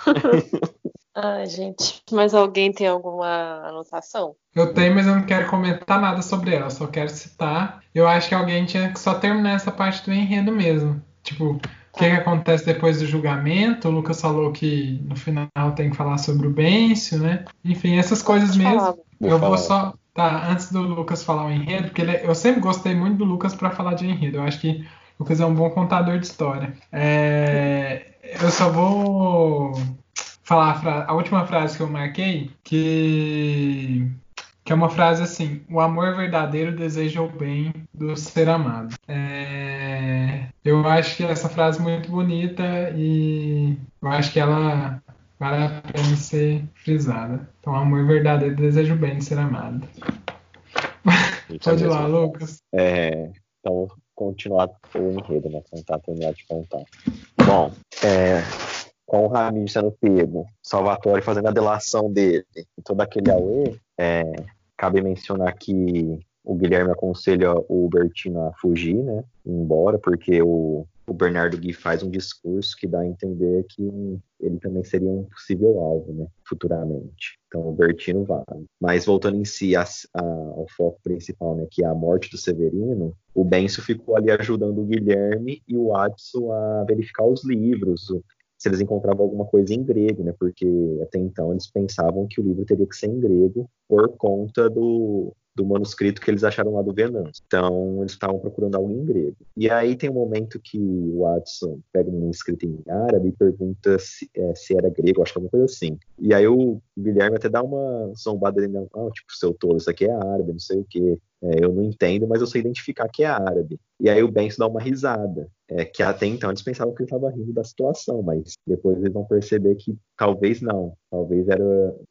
Ai, gente, mas alguém tem alguma anotação? Eu tenho, mas eu não quero comentar nada sobre ela, só quero citar. Eu acho que alguém tinha que só terminar essa parte do enredo mesmo. Tipo, o que, que acontece depois do julgamento? O Lucas falou que no final tem que falar sobre o Bêncio, né? Enfim, essas coisas mesmo. Vou eu vou falar. só. Tá, antes do Lucas falar o enredo, porque é- eu sempre gostei muito do Lucas pra falar de enredo. Eu acho que o Lucas é um bom contador de história. É, eu só vou falar a, a última frase que eu marquei, que, que é uma frase assim: O amor verdadeiro deseja o bem do ser amado. É, eu acho que essa frase é muito bonita e eu acho que ela vale a pena ser frisada. Então, amor verdadeiro, desejo bem de ser amado. Pode ir lá, Lucas. É, então, continuar o enredo, né? Contar, terminar de contar. Bom, é, com o Ramiro sendo pego, Salvatore fazendo a delação dele, e todo aquele auê, é, cabe mencionar que o Guilherme aconselha o Bertino a fugir, né? Embora, porque o, o Bernardo Gui faz um discurso que dá a entender que ele também seria um possível alvo, né? Futuramente. Então o Bertino vai. Mas voltando em si a, a, ao foco principal, né? Que é a morte do Severino, o Benço ficou ali ajudando o Guilherme e o Adson a verificar os livros, se eles encontravam alguma coisa em grego, né? Porque até então eles pensavam que o livro teria que ser em grego por conta do, do manuscrito que eles acharam lá do Venâncio. Então, eles estavam procurando algo em grego. E aí tem um momento que o Watson pega um manuscrito em árabe e pergunta se, é, se era grego, acho que é uma coisa assim. E aí o Guilherme até dá uma zombada ali, ah, tipo, seu tolo, isso aqui é árabe, não sei o quê. É, eu não entendo, mas eu sei identificar que é árabe. E aí o Benson dá uma risada, é, que até então eles pensavam que ele estava rindo da situação, mas depois eles vão perceber que talvez não, talvez era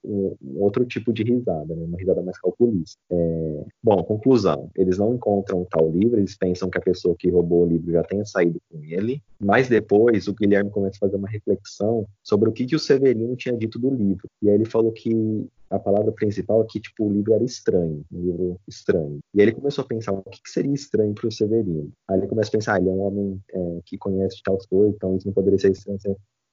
um, um outro tipo de risada, né? uma risada mais calculista. É, bom, conclusão, eles não encontram tal livro, eles pensam que a pessoa que roubou o livro já tenha saído com ele, mas depois o Guilherme começa a fazer uma reflexão sobre o que, que o Severino tinha dito do livro. E aí ele falou que a palavra principal é que tipo, o livro era estranho, um livro estranho. E aí ele começou a pensar o que, que seria estranho para o Severino. Aí ele começa a pensar, ah, ele é um homem é, que conhece tal coisa, então isso não poderia ser estranho.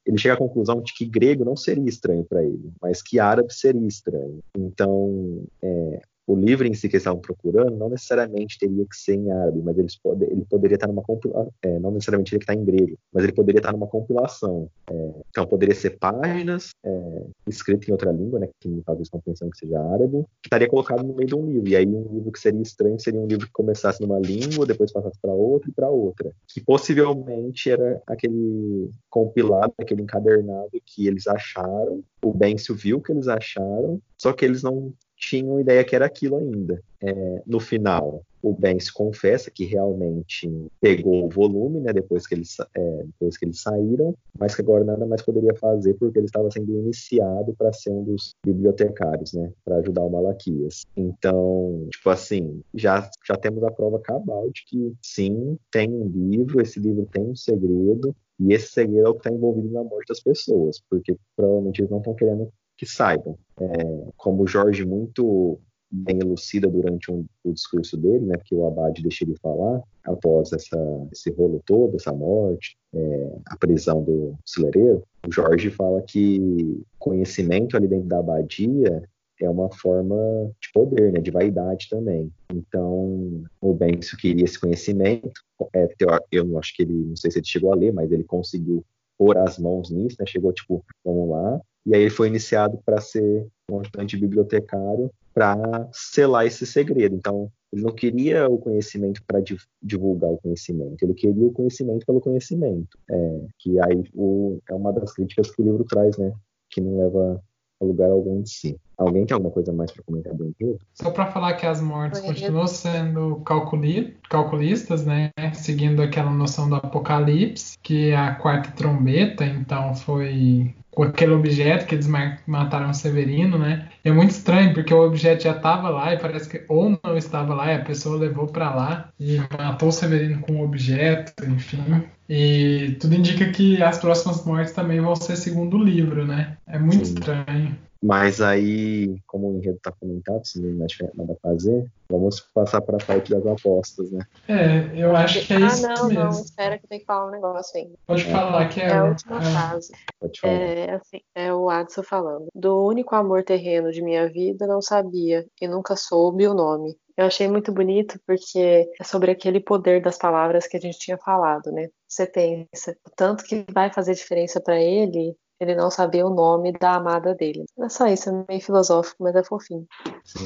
Ele chega à conclusão de que grego não seria estranho para ele, mas que árabe seria estranho. Então, é, o livro em si que eles estavam procurando não necessariamente teria que ser em árabe, mas eles pode, ele poderia estar numa compilação, é, não necessariamente teria que estar em grego, mas ele poderia estar numa compilação. É, então poderia ser páginas é, escritas em outra língua, né, que talvez estão pensando que seja árabe, que estaria colocado no meio de um livro. E aí um livro que seria estranho seria um livro que começasse numa língua, depois passasse para outra e para outra, que possivelmente era aquele compilado, aquele encadernado que eles acharam. O Bencio viu que eles acharam, só que eles não tinham ideia que era aquilo ainda. É, no final, o Ben se confessa que realmente pegou o volume, né, depois que, eles, é, depois que eles saíram, mas que agora nada mais poderia fazer porque ele estava sendo iniciado para ser um dos bibliotecários, né, para ajudar o Malaquias. Então, tipo assim, já, já temos a prova cabal de que sim, tem um livro, esse livro tem um segredo, e esse segredo é o que está envolvido na morte das pessoas, porque provavelmente eles não estão querendo que saibam. É, como o Jorge muito bem elucida durante um, o discurso dele, né, que o Abade deixa ele falar, após essa, esse rolo todo, essa morte, é, a prisão do celereiro, o Jorge fala que conhecimento ali dentro da abadia é uma forma de poder, né, de vaidade também. Então, o Benço queria esse conhecimento, é, eu acho que ele, não sei se ele chegou a ler, mas ele conseguiu pôr as mãos nisso, né, chegou tipo, vamos lá, e aí ele foi iniciado para ser um ajudante bibliotecário para selar esse segredo. Então, ele não queria o conhecimento para divulgar o conhecimento, ele queria o conhecimento pelo conhecimento. É, que aí o, é uma das críticas que o livro traz, né? Que não leva a lugar algum de si. Alguém tem alguma coisa mais para comentar do? Só para falar que as mortes continuam sendo calculi calculistas, né? Seguindo aquela noção do apocalipse, que é a quarta trombeta, então foi com aquele objeto que eles mataram o Severino, né? E é muito estranho porque o objeto já estava lá e parece que ou não estava lá e a pessoa levou para lá e matou o Severino com o objeto, enfim. E tudo indica que as próximas mortes também vão ser segundo o livro, né? É muito Sim. estranho. Mas aí, como o enredo está comentado, se não tiver nada a fazer, vamos passar para a parte das apostas, né? É, eu acho que é ah, isso não, mesmo. não, espera que tem que falar um negócio ainda. Pode é, falar que é, é a última é. fase. Pode falar. É, assim, é o Adson falando. Do único amor terreno de minha vida, não sabia e nunca soube o nome. Eu achei muito bonito porque é sobre aquele poder das palavras que a gente tinha falado, né? Você pensa, o tanto que vai fazer diferença para ele ele não sabia o nome da amada dele. É só isso, é meio filosófico, mas é fofinho. Sim.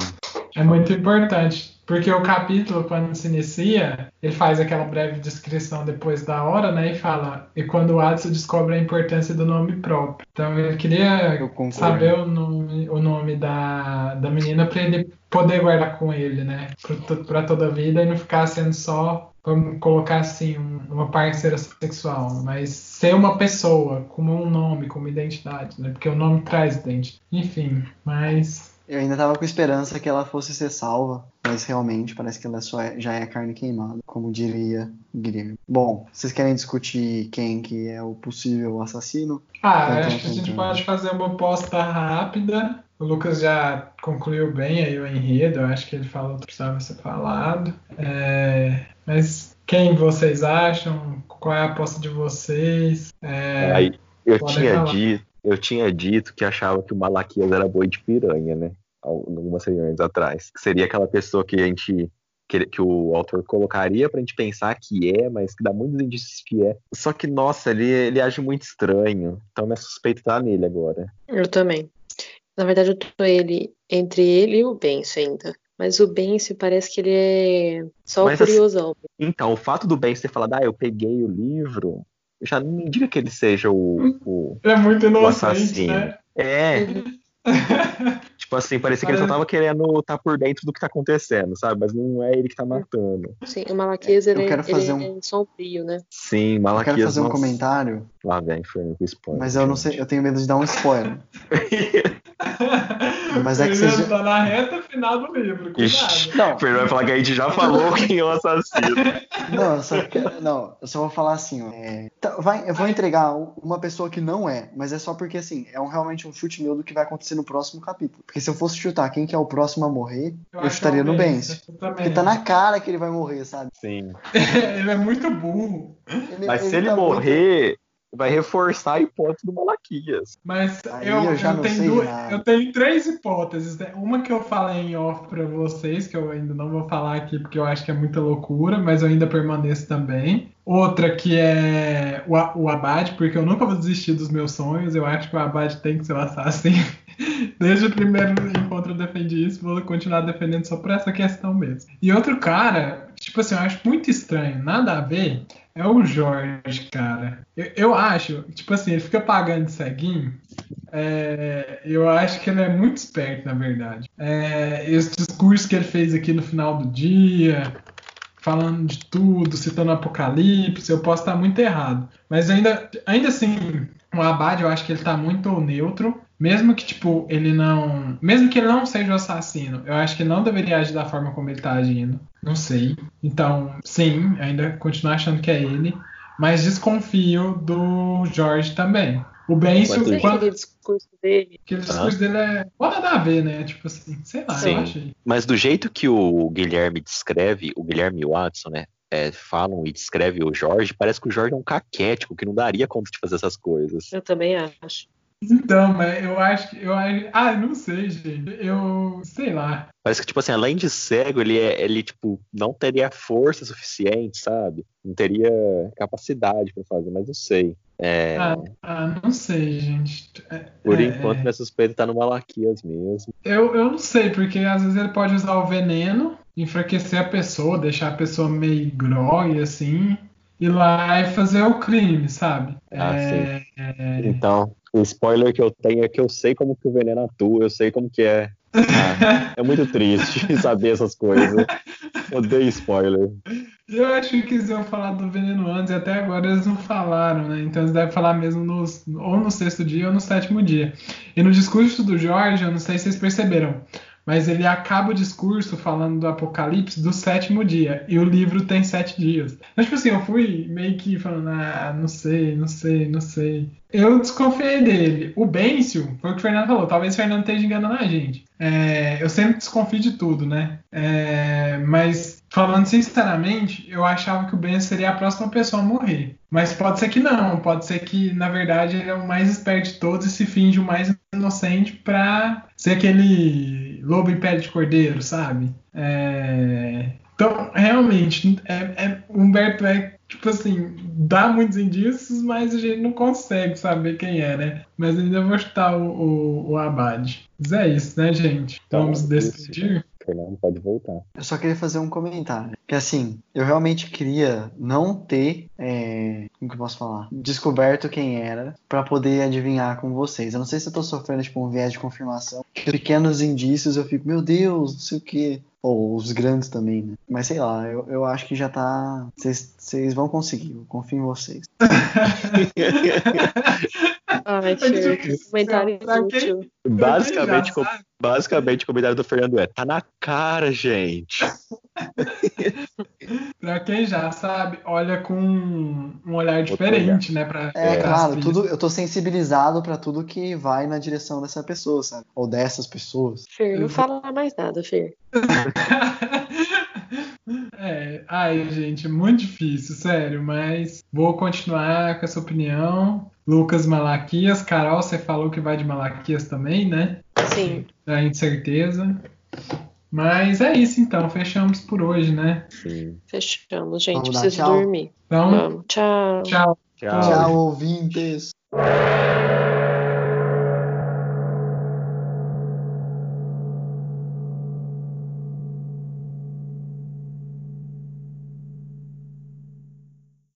É muito importante, porque o capítulo, quando se inicia, ele faz aquela breve descrição depois da hora, né? E fala, e quando o Adson descobre a importância do nome próprio. Então ele queria saber o nome, o nome da, da menina para ele poder guardar com ele, né? Para toda a vida e não ficar sendo só vamos colocar assim, um, uma parceira sexual, mas ser uma pessoa, com um nome, com uma identidade, né? Porque o nome traz identidade. Enfim, mas. Eu ainda tava com esperança que ela fosse ser salva, mas realmente parece que ela só é, já é carne queimada, como diria Guilherme. Bom, vocês querem discutir quem que é o possível assassino? Ah, acho que a gente então. pode fazer uma aposta rápida. O Lucas já concluiu bem aí o enredo, eu acho que ele falou o que precisava ser falado. É, Mas quem vocês acham? Qual é a aposta de vocês? É, Aí, eu tinha dito, eu tinha dito que achava que o Malaquias era boi de piranha, né? Al- Algumas reuniões atrás. Que seria aquela pessoa que a gente. Que, que o autor colocaria pra gente pensar que é, mas que dá muitos indícios que é. Só que, nossa, ele, ele age muito estranho. Então minha suspeita tá nele agora. Eu também. Na verdade, eu tô ele, entre ele e o Bencio ainda. Mas o Bencio parece que ele é só o assim- curiosão. Então, o fato do Ben ter falado, ah, eu peguei o livro, já não indica que ele seja o. o- Ele é muito inocente, assassino. né? É, tipo assim, parecia que ele só tava querendo estar por dentro do que tá acontecendo, sabe? Mas não é ele que tá matando. Sim, o Malaquias, Eu ele, quero ele fazer é um- sombrio, né? Sim, Eu Malaquias. quero fazer um nossa. comentário, Lá vem, Fernando, com spoiler. mas eu não sei, eu tenho medo de dar um spoiler. Mas é que Ele já já- tá na reta final do livro, Ixi. cuidado. Não, O Fernando vai falar que a gente já falou quem é o assassino. Não, eu só, quero- não, eu só vou falar assim, ó. é, tá, vai, eu vou entregar um- uma pessoa que não é, mas é só porque, assim, é um, realmente um chute meu do que vai acontecer no próximo capítulo. Porque se eu fosse chutar quem que é o próximo a morrer, eu, acho chutaria é no eu também. Porque tá na cara que ele vai morrer, sabe? Sim. ele é muito burro. Ele- Mas se ele tá muito- morrer, vai reforçar a hipótese do Malaquias. Mas eu, eu já eu não tenho sei duas- eu tenho três hipóteses. né? Uma que eu falei em off pra vocês, que eu ainda não vou falar aqui porque eu acho que é muita loucura, mas eu ainda permaneço também. Outra que é o, o Abade, porque eu nunca vou desistir dos meus sonhos. Eu acho que o Abade tem que ser o assassino. Desde o primeiro encontro eu defendi isso, vou continuar defendendo só por essa questão mesmo. E outro cara, tipo assim, eu acho muito estranho, nada a ver, é o Jorge, cara. Eu, eu acho, tipo assim, ele fica pagando ceguinho. É, eu acho que ele é muito esperto, na verdade. É, esse discurso que ele fez aqui no final do dia, falando de tudo, citando Apocalipse, eu posso estar muito errado. Mas ainda, ainda assim, o Abad eu acho que ele tá muito neutro. Mesmo que, tipo, ele não. Mesmo que ele não seja o assassino, eu acho que ele não deveria agir da forma como ele tá agindo. Não sei. Então, sim, ainda continuo achando que é ele. Mas desconfio do Jorge também. O Bencio, Enquanto- Tem quando, aquele discurso dele. aquele discurso dele é. Pode nada a ver, né? Tipo assim, sei lá, Sim. eu achei. Mas do jeito que o Guilherme descreve, o Guilherme Watson, né? é, falam e descreve o Jorge, parece que o Jorge é um caquético que não daria conta de fazer essas coisas. Eu também acho. Então, mas eu acho que. Eu, acho- ah, não sei, gente. Eu. Sei lá. Parece que, tipo assim, além de cego, ele, é, ele tipo, não teria força suficiente, sabe? Não teria capacidade pra fazer, mas não sei. É, Ah, ah, não sei, gente. É, por é, enquanto, é. minha suspeita tá no Malaquias mesmo. Eu, eu não sei, porque às vezes ele pode usar o veneno, enfraquecer a pessoa, deixar a pessoa meio grog, assim, ir lá e fazer o crime, sabe? Ah, é, é, Então, o spoiler que eu tenho é que eu sei como que o veneno atua, eu sei como que é. Ah, é muito triste saber essas coisas. Odeio spoiler. Eu acho que eles iam falar do veneno antes e até agora eles não falaram, né? Então eles devem falar mesmo nos, ou no sexto dia ou no sétimo dia. E no discurso do Jorge, eu não sei se vocês perceberam, mas ele acaba o discurso falando do apocalipse do sétimo dia. E o livro tem sete dias. Então, tipo assim, eu fui meio que falando, ah, não sei, não sei, não sei. Eu desconfiei dele. O Bencio, foi o que o Fernando falou, talvez o Fernando esteja enganando a gente. É, eu sempre desconfio de tudo, né? É, mas falando sinceramente, eu achava que o Ben seria a próxima pessoa a morrer. Mas pode ser que não, pode ser que, na verdade, ele é o mais esperto de todos e se finge o mais inocente pra ser aquele lobo em pele de cordeiro, sabe? É, Então, realmente, é, é- Humberto é, tipo assim, dá muitos indícios, mas a gente não consegue saber quem é, né? Mas ainda vou chutar o, o, o Abade. Mas é isso, né, gente? Então, vamos despedir. Fernando pode voltar. Eu só queria fazer um comentário. Que assim, eu realmente queria não ter, é, como que eu posso falar? Descoberto quem era pra poder adivinhar com vocês. Eu não sei se eu tô sofrendo tipo um viés de confirmação. Que pequenos indícios eu fico, meu Deus, não sei o quê. Ou os grandes também, né? Mas sei lá, eu, eu acho que já tá. Vocês vão conseguir, eu confio em vocês. Ai, comentário inútil. Basicamente, com, basicamente, o comentário do Fernando é: tá na cara, gente. pra quem já sabe, olha com um olhar diferente, né? Pra, é, claro, tudo, eu tô sensibilizado pra tudo que vai na direção dessa pessoa, sabe? Ou dessas pessoas. Fer, não fala mais nada, Fer. É, ai, gente, muito difícil, sério, mas vou continuar com essa opinião. Lucas Malaquias, Carol, você falou que vai de Malaquias também, né? Sim. Da incerteza. Mas é isso então, fechamos por hoje, né? Sim. Fechamos, gente. Vamos Preciso tchau. dormir. Então, Vamos. Tchau. tchau. Tchau. Tchau, ouvintes.